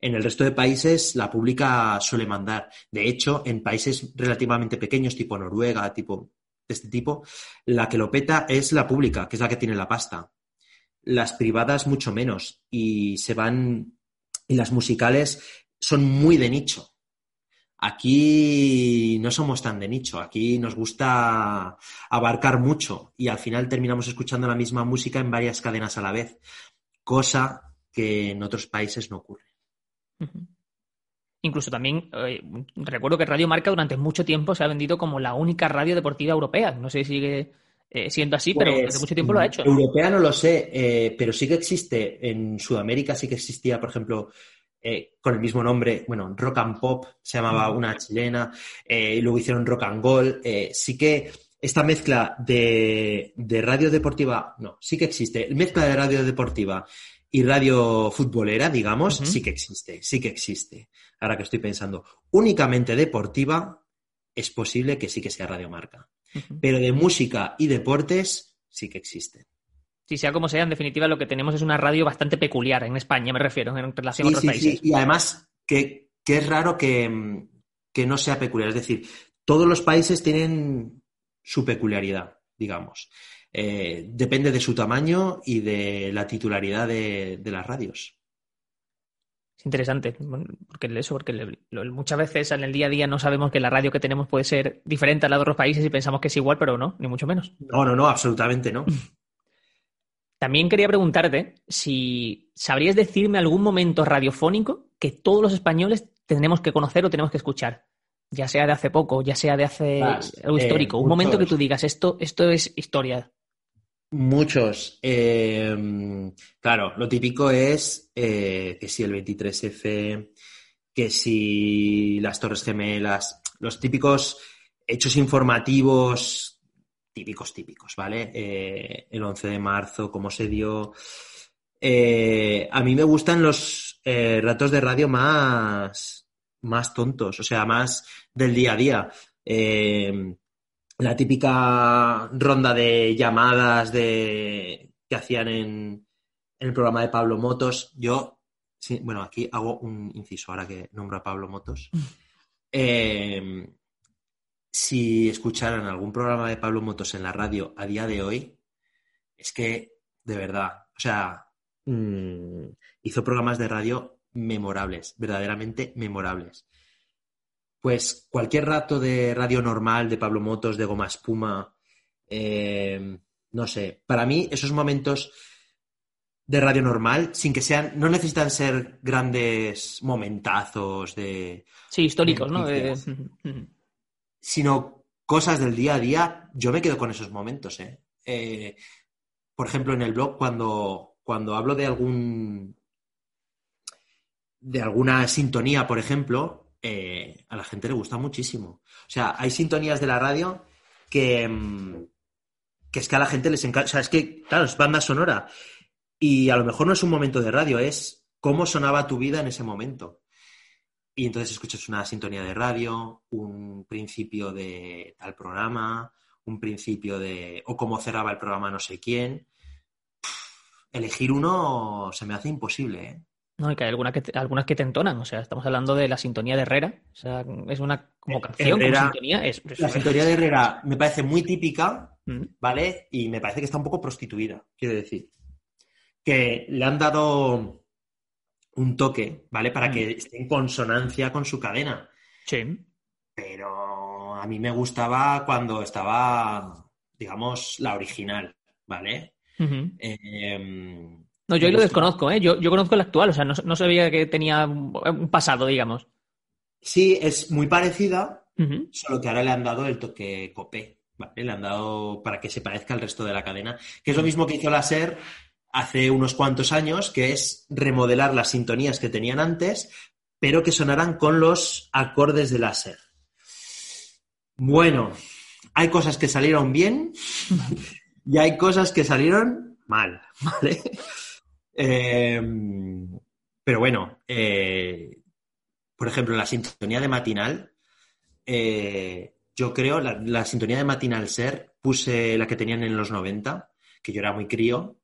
En el resto de países la pública suele mandar. De hecho, en países relativamente pequeños, tipo Noruega, tipo de este tipo, la que lo peta es la pública, que es la que tiene la pasta. Las privadas mucho menos y se van y las musicales son muy de nicho. Aquí no somos tan de nicho, aquí nos gusta abarcar mucho y al final terminamos escuchando la misma música en varias cadenas a la vez, cosa que en otros países no ocurre. Incluso también eh, recuerdo que Radio Marca durante mucho tiempo se ha vendido como la única radio deportiva europea. No sé si sigue eh, siendo así, pero Pues, durante mucho tiempo lo ha hecho. ¿no? Europea no lo sé, eh, pero sí que existe. En Sudamérica sí que existía, por ejemplo, eh, con el mismo nombre, bueno, Rock and Pop, se llamaba una chilena, eh, y luego hicieron Rock and Gold. eh, sí que esta mezcla de, de radio deportiva, no, sí que existe. Mezcla de radio deportiva y radio futbolera, digamos, sí que existe, sí que existe. Ahora que estoy pensando, únicamente deportiva, es posible que sí que sea Radio Marca. Ujú. Pero de música y deportes sí que existen. Si sea como sea, en definitiva lo que tenemos es una radio bastante peculiar en España, me refiero, en relación a Sí, otros sí, países. sí. Y además que, que es raro que, que no sea peculiar. Es decir, todos los países tienen su peculiaridad, digamos. Eh, depende de su tamaño y de la titularidad de, de las radios. Es interesante, porque eso, porque muchas veces en el día a día no sabemos que la radio que tenemos puede ser diferente a la de otros países y pensamos que es igual, pero no, ni mucho menos. No, no, no, absolutamente no. También quería preguntarte si sabrías decirme algún momento radiofónico que todos los españoles tenemos que conocer o tenemos que escuchar. Ya sea de hace poco, ya sea de hace algo eh, histórico. Un momento que tú digas, esto, esto es historia. Muchos. Eh, claro, lo típico es eh, que si el 23F, que si las Torres Gemelas, los típicos hechos informativos típicos, típicos, ¿vale? Eh, el 11 de marzo, cómo se dio. Eh, a mí me gustan los eh, ratos de radio más, más tontos, o sea, más del día a día. La típica ronda de llamadas de, que hacían en, en el programa de Pablo Motos. Yo, sí, bueno, aquí hago un inciso ahora que nombro a Pablo Motos. Eh, si escucharan algún programa de Pablo Motos en la radio a día de hoy, es que, de verdad, o sea, mm, hizo programas de radio memorables, verdaderamente memorables. Pues cualquier rato de radio normal de Pablo Motos, de Goma Espuma, eh, no sé, para mí esos momentos de radio normal, sin que sean, no necesitan ser grandes momentazos de, Sí, históricos, ¿no? De-. sino cosas del día a día, yo me quedo con esos momentos, ¿eh? Eh, por ejemplo, en el blog, cuando, cuando hablo de algún de alguna sintonía, por ejemplo, eh, a la gente le gusta muchísimo. O sea, hay sintonías de la radio que, mm, que es que a la gente les encanta. O sea, es que, claro, es banda sonora. Y a lo mejor no es un momento de radio, es cómo sonaba tu vida en ese momento. Y entonces escuchas una sintonía de radio, un principio de tal programa, un principio de... o cómo cerraba el programa no sé quién. elegir uno se me hace imposible, ¿eh? No, y que hay algunas que, te, algunas que te entonan. O sea, estamos hablando de la sintonía de Herrera. O sea, es una como canción, Herrera, como sintonía. Es, es- La sintonía de Herrera me parece muy típica, Mm. ¿vale? Y me parece que está un poco prostituida, quiero decir. Que le han dado un toque, ¿vale? Para Mm. que esté en consonancia con su cadena. Sí. Pero a mí me gustaba cuando estaba, digamos, la original, ¿vale? Eh, No, yo ahí lo desconozco, ¿eh? Yo, yo conozco el actual, o sea, no, no sabía que tenía un pasado, digamos. Sí, es muy parecida, solo que ahora le han dado el toque copé, ¿vale? Le han dado para que se parezca al resto de la cadena, que es lo mismo que hizo la SER hace unos cuantos años, que es remodelar las sintonías que tenían antes, pero que sonaran con los acordes de la SER. Bueno, hay cosas que salieron bien y hay cosas que salieron mal, ¿vale? Eh, pero bueno, eh, por ejemplo, la sintonía de matinal, eh, yo creo, la, la sintonía de matinal ser, puse la que tenían en los 90, que yo era muy crío,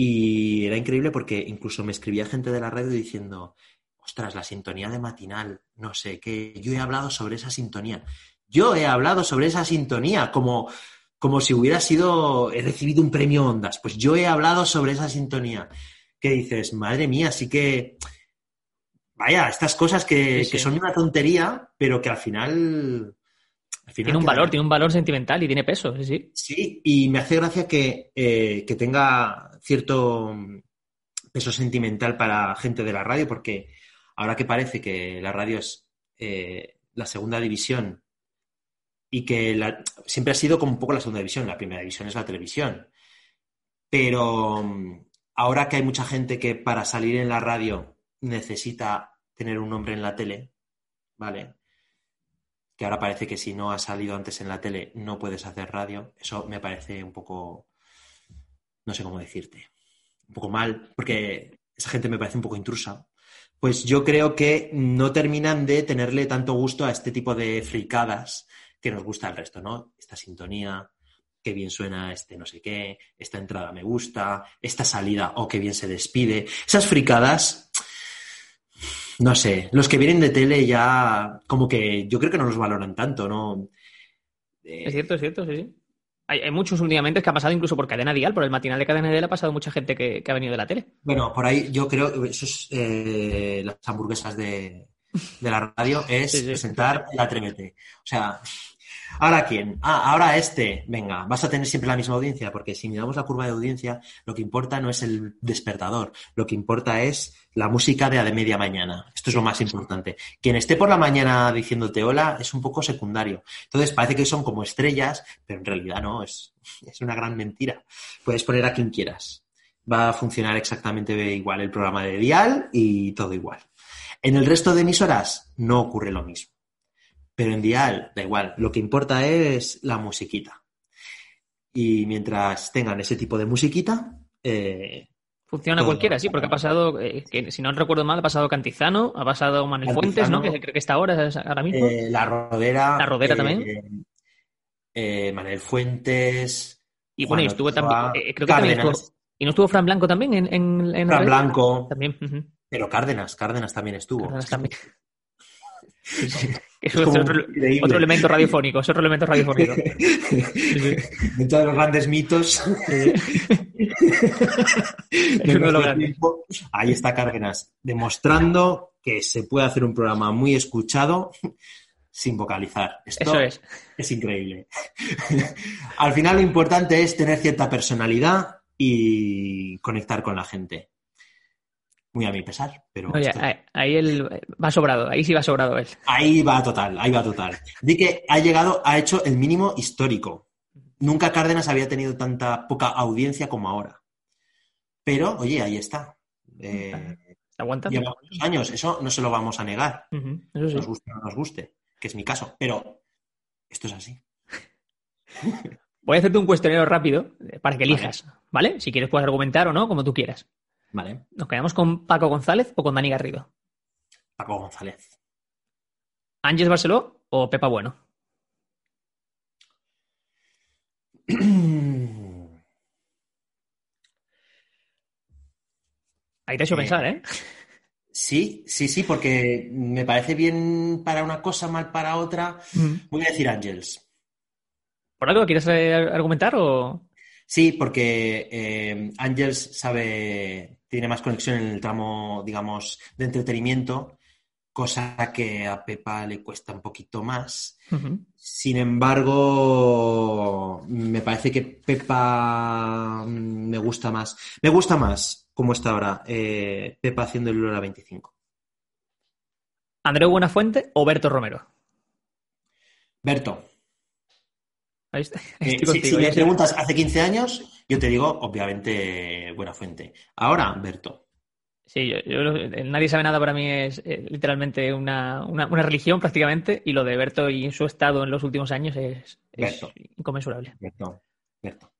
y era increíble porque incluso me escribía gente de la radio diciendo, ostras, la sintonía de matinal, no sé qué, yo he hablado sobre esa sintonía. Yo he hablado sobre esa sintonía como, como si hubiera sido, he recibido un premio Ondas. Pues yo he hablado sobre esa sintonía. Que dices, madre mía, sí que, vaya, estas cosas que, Sí, sí. que son una tontería, pero que al final... final Tiene un valor, tiene un valor sentimental y tiene peso, sí, sí. Sí, y me hace gracia que, eh, que tenga cierto mm, peso sentimental para gente de la radio, porque ahora que parece que la radio es eh, la segunda división y que la- siempre ha sido como un poco la segunda división, la primera división es la televisión, pero mm, ahora que hay mucha gente que para salir en la radio necesita tener un nombre en la tele, ¿vale? Que ahora parece que si no has salido antes en la tele no puedes hacer radio, eso me parece un poco, no sé cómo decirte, un poco mal, porque esa gente me parece un poco intrusa. Pues yo creo que no terminan de tenerle tanto gusto a este tipo de fricadas que nos gusta al resto, ¿no? Esta sintonía, qué bien suena este no sé qué, esta entrada me gusta, esta salida, o qué bien se despide. Esas fricadas, no sé, los que vienen de tele ya como que yo creo que no los valoran tanto, ¿no? Eh, Es cierto, es cierto, sí, sí. Hay, hay muchos últimamente que ha pasado incluso por Cadena Dial, por el matinal de Cadena Dial ha pasado mucha gente que, que ha venido de la tele. Bueno, por ahí yo creo que eso es eh, las hamburguesas de, de la radio, es Sí, sí. presentar el Atrévete. O sea, ¿ahora quién? Ah, ahora este. Venga, vas a tener siempre la misma audiencia, porque si miramos la curva de audiencia, lo que importa no es el despertador, lo que importa es la música de a de media mañana. Esto es lo más importante. Quien esté por la mañana diciéndote hola es un poco secundario. Entonces parece que son como estrellas, pero en realidad no, es, es una gran mentira. Puedes poner a quien quieras va a funcionar exactamente igual el programa de Dial y todo igual. En el resto de emisoras no ocurre lo mismo. Pero en Dial, da igual, lo que importa es la musiquita. Y mientras tengan ese tipo de musiquita, eh, Funciona Todo. cualquiera, sí, porque ha pasado, eh, que, si no recuerdo mal, ha pasado Cantizano, ha pasado Manuel Cantizano, Fuentes, ¿no? Que creo que está ahora, es ahora mismo. eh, La Rodera. La Rodera también. Manuel Fuentes. y bueno, y estuvo Ochoa, también, creo que también estuvo, y no estuvo Fran Blanco también en, en, en Fran? Blanco. También. Pero Cárdenas, Cárdenas también estuvo. Cárdenas también. Sí, sí. Es otro, elemento radiofónico, es otro elemento radiofónico. Dentro de los grandes mitos. Es uno de los nuestro grandes. tiempo, Ahí está Cárdenas, demostrando que se puede hacer un programa muy escuchado sin vocalizar. Esto Eso es. es increíble. Al final lo importante es tener cierta personalidad y conectar con la gente. Muy a mi pesar, pero Oye, esto- ahí, ahí él va sobrado, ahí sí va sobrado él. ahí va total, ahí va total. Di que ha llegado, ha hecho el mínimo histórico. Nunca Cárdenas había tenido tanta poca audiencia como ahora. Pero, oye, ahí está. Eh, ¿Está aguantando? lleva muchos años, eso no se lo vamos a negar. Eso sí. Nos guste o no nos guste, que es mi caso. Pero esto es así. Voy a hacerte un cuestionario rápido eh, para que elijas, ¿vale? Si quieres puedes argumentar o no, como tú quieras. Vale. ¿Nos quedamos con Paco González o con Dani Garrido? Paco González. ¿Ángeles Barceló o Pepa Bueno? Ahí te he hecho Eh, pensar, ¿eh? Sí, sí, sí, porque me parece bien para una cosa, mal para otra. Voy a decir Ángels. ¿Por algo quieres eh, argumentar o...? Sí, porque eh, Ángels sabe, tiene más conexión en el tramo, digamos, de entretenimiento, cosa que a Pepa le cuesta un poquito más. Sin embargo, me parece que Pepa mm, me gusta más. Me gusta más, como está ahora, eh, Pepa haciendo el Lola 25. ¿Andreu Buenafuente o Berto Romero? Berto, Ahí está- eh, si, me preguntas hace 15 años, yo te digo, obviamente, Buena Fuente. Ahora, Berto. Sí, yo- yo lo- el Nadie sabe nada para mí es eh, literalmente una, una- una religión prácticamente y lo de Berto y su estado en los últimos años es, es Berto. inconmensurable. Berto. Berto.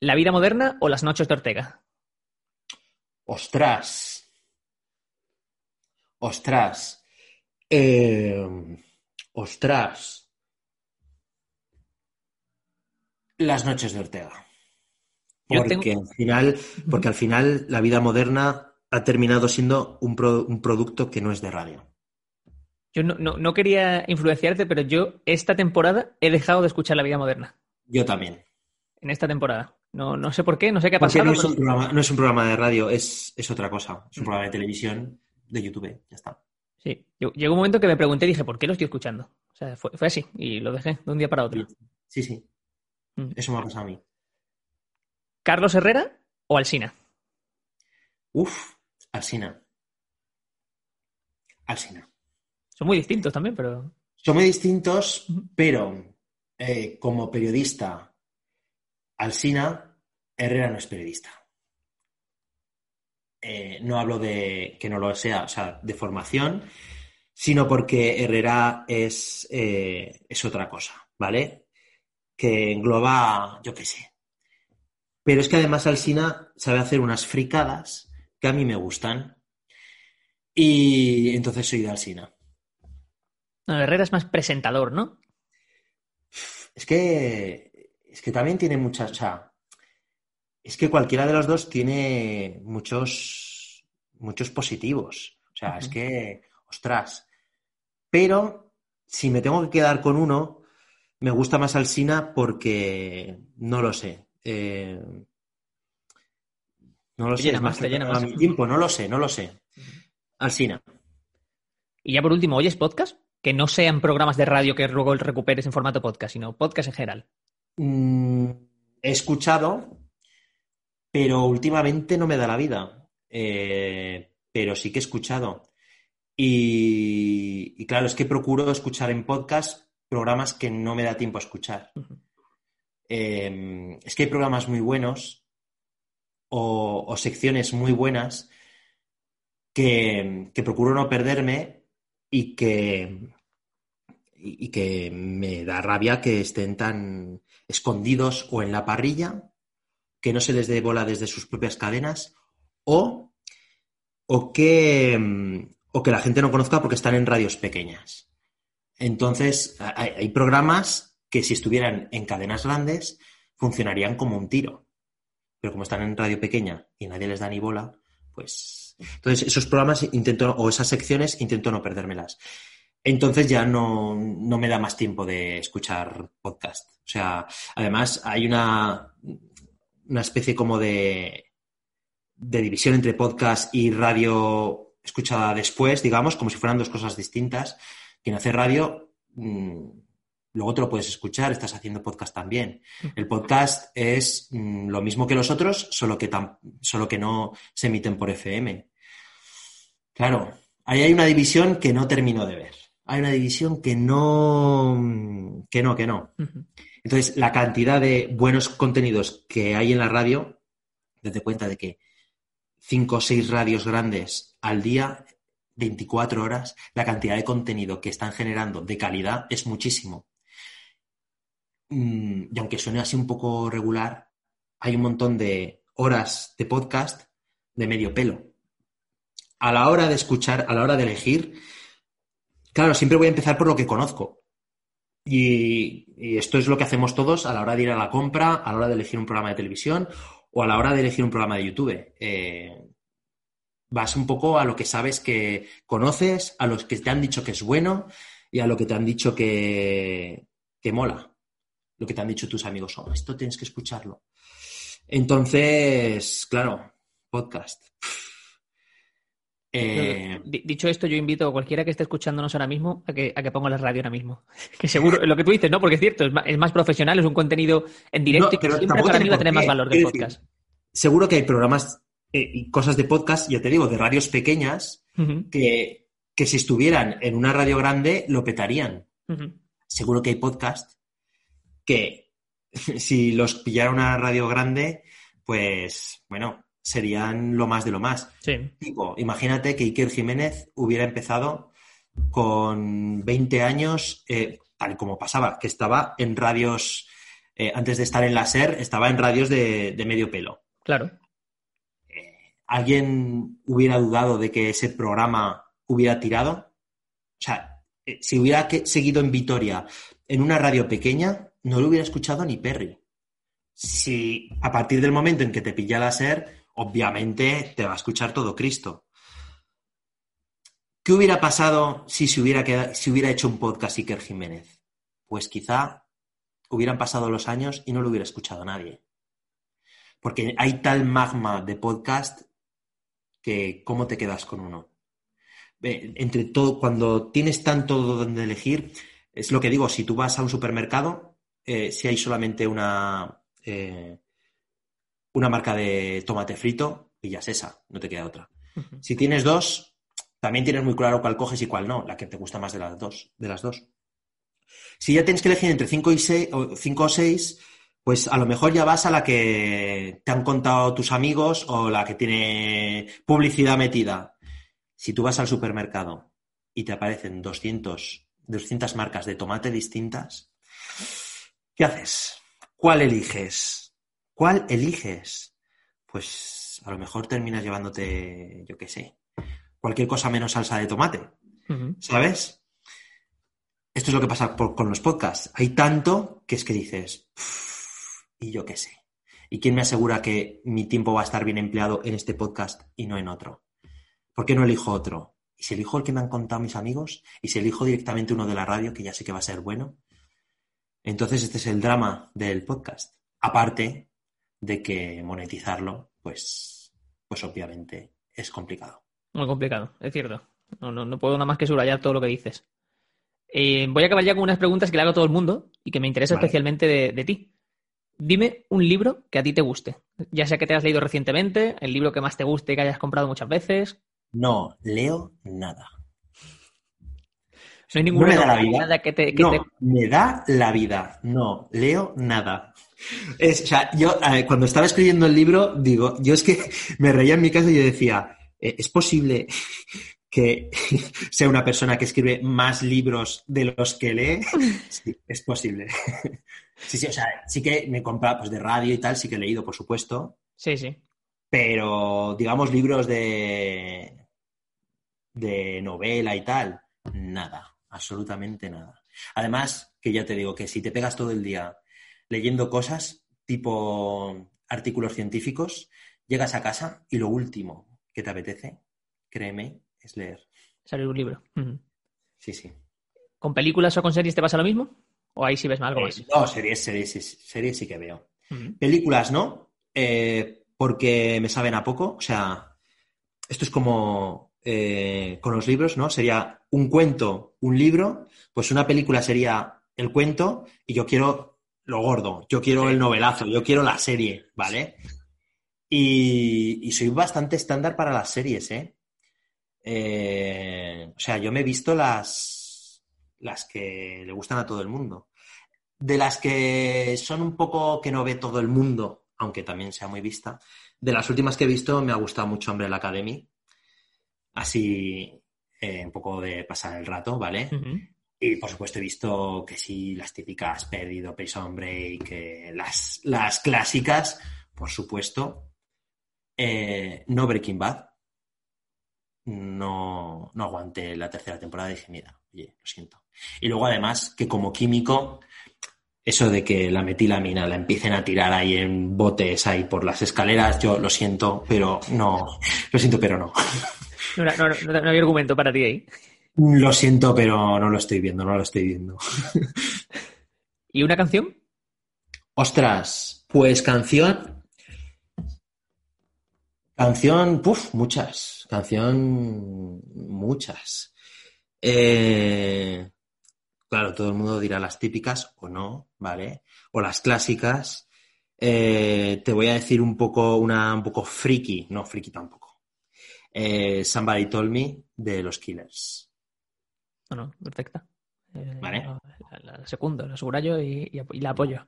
¿La vida moderna o las noches de Ortega? Ostras. Ostras. Eh, ostras. Las noches de Ortega. Porque tengo- al final, porque al final la vida moderna ha terminado siendo un, pro- un producto que no es de radio. Yo no, no- no quería influenciarte, pero yo esta temporada he dejado de escuchar la vida moderna. Yo también. En esta temporada. No, no sé por qué, no sé qué ha Porque pasado. no es, pero- un programa, no es un programa de radio, es, es otra cosa. Es un programa de televisión, de YouTube, ya está. Sí, Llegó- llegó un momento que me pregunté y dije, ¿por qué lo estoy escuchando? O sea, fue, fue así y lo dejé de un día para otro. Sí, sí. Mm. Eso me ha pasado a mí. ¿Carlos Herrera o Alsina? Uf, Alsina. Alsina. Son muy distintos también, pero. Son muy distintos, pero eh, como periodista, Alsina, Herrera no es periodista. Eh, no hablo de que no lo sea, o sea, de formación, sino porque Herrera es, eh, es otra cosa, ¿vale? Que engloba, yo qué sé. Pero es que además Alsina sabe hacer unas fricadas que a mí me gustan. Y entonces soy de Alsina. No, Herrera es más presentador, ¿no? Es que, es que también tiene muchas, o sea, es que cualquiera de los dos tiene muchos, muchos positivos. O sea, es que, ostras. Pero si me tengo que quedar con uno, me gusta más Alsina porque no lo sé. eh, no lo Te sé, llena más, te llena cercano a más. mi tiempo, no lo sé, no lo sé. Alsina. Y ya por último, ¿oyes podcast? Que no sean programas de radio que luego recuperes en formato podcast, sino podcast en general. Mm, he escuchado, pero últimamente no me da la vida. Eh, pero sí que he escuchado. Y, y claro, es que procuro escuchar en podcast programas que no me da tiempo a escuchar. Eh, es que hay programas muy buenos o, o secciones muy buenas que, que procuro no perderme y que, y, que me da rabia que estén tan escondidos o en la parrilla, que no se les dé bola desde sus propias cadenas, o, o, que, o que la gente no conozca porque están en radios pequeñas. Entonces, hay, programas que si estuvieran en cadenas grandes funcionarían como un tiro. Pero como están en radio pequeña y nadie les da ni bola, pues... Entonces, esos programas intento, o esas secciones intento no perdérmelas. Entonces ya no, no me da más tiempo de escuchar podcast. O sea, además hay una, una especie como de, de división entre podcast y radio escuchada después, digamos, como si fueran dos cosas distintas. Quien hace radio, mmm, luego te lo puedes escuchar, estás haciendo podcast también. El podcast es mmm, lo mismo que los otros, solo que, solo que no se emiten por FM. Claro, ahí hay una división que no termino de ver. Hay una división que no, que no, que no. Entonces, la cantidad de buenos contenidos que hay en la radio, date cuenta de que cinco o seis radios grandes al día, 24 horas, la cantidad de contenido que están generando de calidad es muchísimo. Mm, Y aunque suene así un poco regular, hay un montón de horas de podcast de medio pelo. A la hora de escuchar, a la hora de elegir, claro, siempre voy a empezar por lo que conozco. Y, esto es lo que hacemos todos a la hora de ir a la compra, a la hora de elegir un programa de televisión o a la hora de elegir un programa de YouTube. Eh, vas un poco a lo que sabes que conoces, a los que te han dicho que es bueno y a lo que te han dicho que, que mola. Lo que te han dicho tus amigos, oh, esto tienes que escucharlo. Entonces, claro, podcast. Eh... Dicho esto, yo invito a cualquiera que esté escuchándonos ahora mismo a que, a que ponga la radio ahora mismo. Que seguro, lo que tú dices, ¿no? Porque es cierto, es más, es más profesional, es un contenido en directo No, y que siempre para mí va a tener más valor de decir, podcast. Seguro que hay programas eh, y cosas de podcast, ya te digo, de radios pequeñas, que, que si estuvieran en una radio grande lo petarían. Seguro que hay podcast que si los pillara una radio grande, pues bueno, serían lo más de lo más. Sí. Tipo, imagínate que Iker Jiménez hubiera empezado con 20 años, eh, tal como pasaba, que estaba en radios, eh, antes de estar en la SER, estaba en radios de, de medio pelo. Claro. ¿Alguien hubiera dudado de que ese programa hubiera tirado? O sea, eh, si hubiera seguido en Vitoria en una radio pequeña, no lo hubiera escuchado ni Perry. Si a partir del momento en que te pilla la SER, obviamente te va a escuchar todo Cristo. ¿Qué hubiera pasado si se hubiera, si hubiera hecho un podcast Iker Jiménez? Pues quizá hubieran pasado los años y no lo hubiera escuchado nadie. Porque hay tal magma de podcast que cómo te quedas con uno. Eh, Entre todo, cuando tienes tanto donde elegir, es lo que digo, si tú vas a un supermercado, eh, si hay solamente una, eh, una marca de tomate frito, pillas esa, no te queda otra. Si tienes dos, también tienes muy claro cuál coges y cuál no, la que te gusta más de las dos. De las dos. Si ya tienes que elegir entre 5 y seis, o, cinco o 6, pues a lo mejor ya vas a la que te han contado tus amigos o la que tiene publicidad metida. Si tú vas al supermercado y te aparecen 200, 200 marcas de tomate distintas, ¿qué haces? ¿Cuál eliges? ¿Cuál eliges? Pues a lo mejor terminas llevándote, yo qué sé, cualquier cosa menos salsa de tomate. ¿Sabes? Esto es lo que pasa por- con los podcasts. Hay tanto que es que dices, "Uf, y yo qué sé. ¿Y quién me asegura que mi tiempo va a estar bien empleado en este podcast y no en otro? ¿Por qué no elijo otro? ¿Y si elijo el que me han contado mis amigos? ¿Y si elijo directamente uno de la radio, que ya sé que va a ser bueno? Entonces este es el drama del podcast. Aparte de que monetizarlo, pues, pues obviamente es complicado. Muy complicado, es cierto. No, no, no puedo nada más que subrayar todo lo que dices. Eh, voy a acabar ya con unas preguntas que le hago a todo el mundo y que me interesa Vale. especialmente de, de ti. Dime un libro que a ti te guste. Ya sea que te has leído recientemente, el libro que más te guste, que hayas comprado muchas veces. No leo nada. No hay ninguna me da la vida. nada que te... que no, te- me da la vida. No, leo nada. Es, o sea, yo cuando estaba escribiendo el libro, digo, yo es que me reía en mi casa y yo decía, eh, ¿es posible que sea una persona que escribe más libros de los que lee? Sí, es posible. Sí, sí, o sea, sí que me compra pues de radio y tal, sí que he leído, por supuesto, Sí, sí. pero digamos libros de de novela y tal, nada, absolutamente nada. Además, que ya te digo que si te pegas todo el día leyendo cosas tipo artículos científicos, llegas a casa y lo último que te apetece, créeme, es leer. Salir un libro. Sí, sí. ¿Con películas o con series te pasa lo mismo? ¿O ahí sí ves algo Eh, más? no, series, series, sí- series sí que veo. Películas no, eh, porque me saben a poco. O sea, esto es como eh, con los libros, ¿no? Sería un cuento, un libro, pues una película sería el cuento y yo quiero lo gordo, yo quiero el novelazo, yo quiero la serie, ¿vale? Y, y soy bastante estándar para las series, ¿eh? Eh, O sea, yo me he visto las, las que le gustan a todo el mundo. De las que son un poco que no ve todo el mundo, aunque también sea muy vista, de las últimas que he visto me ha gustado mucho Umbrella Academy. Así, eh, un poco de pasar el rato, ¿vale? Y por supuesto he visto que sí, las típicas Perdido, Prison Break, las, las clásicas, por supuesto. Eh, no Breaking Bad. no, no aguanté la tercera temporada y dije, mira, oye, lo siento. Y luego además que como químico, eso de que la metilamina la empiecen a tirar ahí en botes ahí por las escaleras, yo lo siento, pero no, lo siento, pero no. No, no, no, no había argumento para ti ahí. Lo siento, pero no lo estoy viendo, no lo estoy viendo. ¿Y una canción? Ostras, pues canción. Canción, puf, muchas. Canción, muchas. Eh, claro, todo el mundo dirá las típicas o no, ¿vale? O las clásicas. Eh, te voy a decir un poco, una un poco friki, no friki tampoco. Eh, Somebody Told Me de los Killers. Bueno, perfecta. Eh, Vale. La, la segundo, la subrayo y, y, y la apoyo.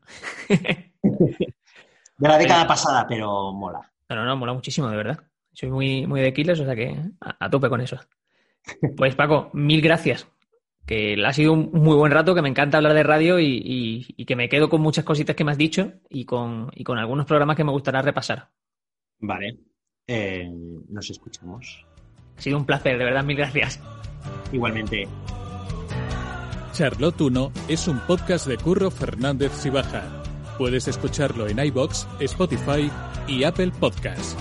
De la década pasada, pero mola. No, no, no, mola muchísimo, de verdad. Soy muy, muy de Killers, o sea que a, a tope con eso. Pues Paco, mil gracias. Que ha sido un muy buen rato, que me encanta hablar de radio y, y- y que me quedo con muchas cositas que me has dicho y con, y con algunos programas que me gustaría repasar. Vale. Eh, nos escuchamos. Ha sido un placer, de verdad, mil gracias. Igualmente. Charlotte 1 es un podcast de Curro Fernández Sibaja. Puedes escucharlo en iBox, Spotify y Apple Podcasts.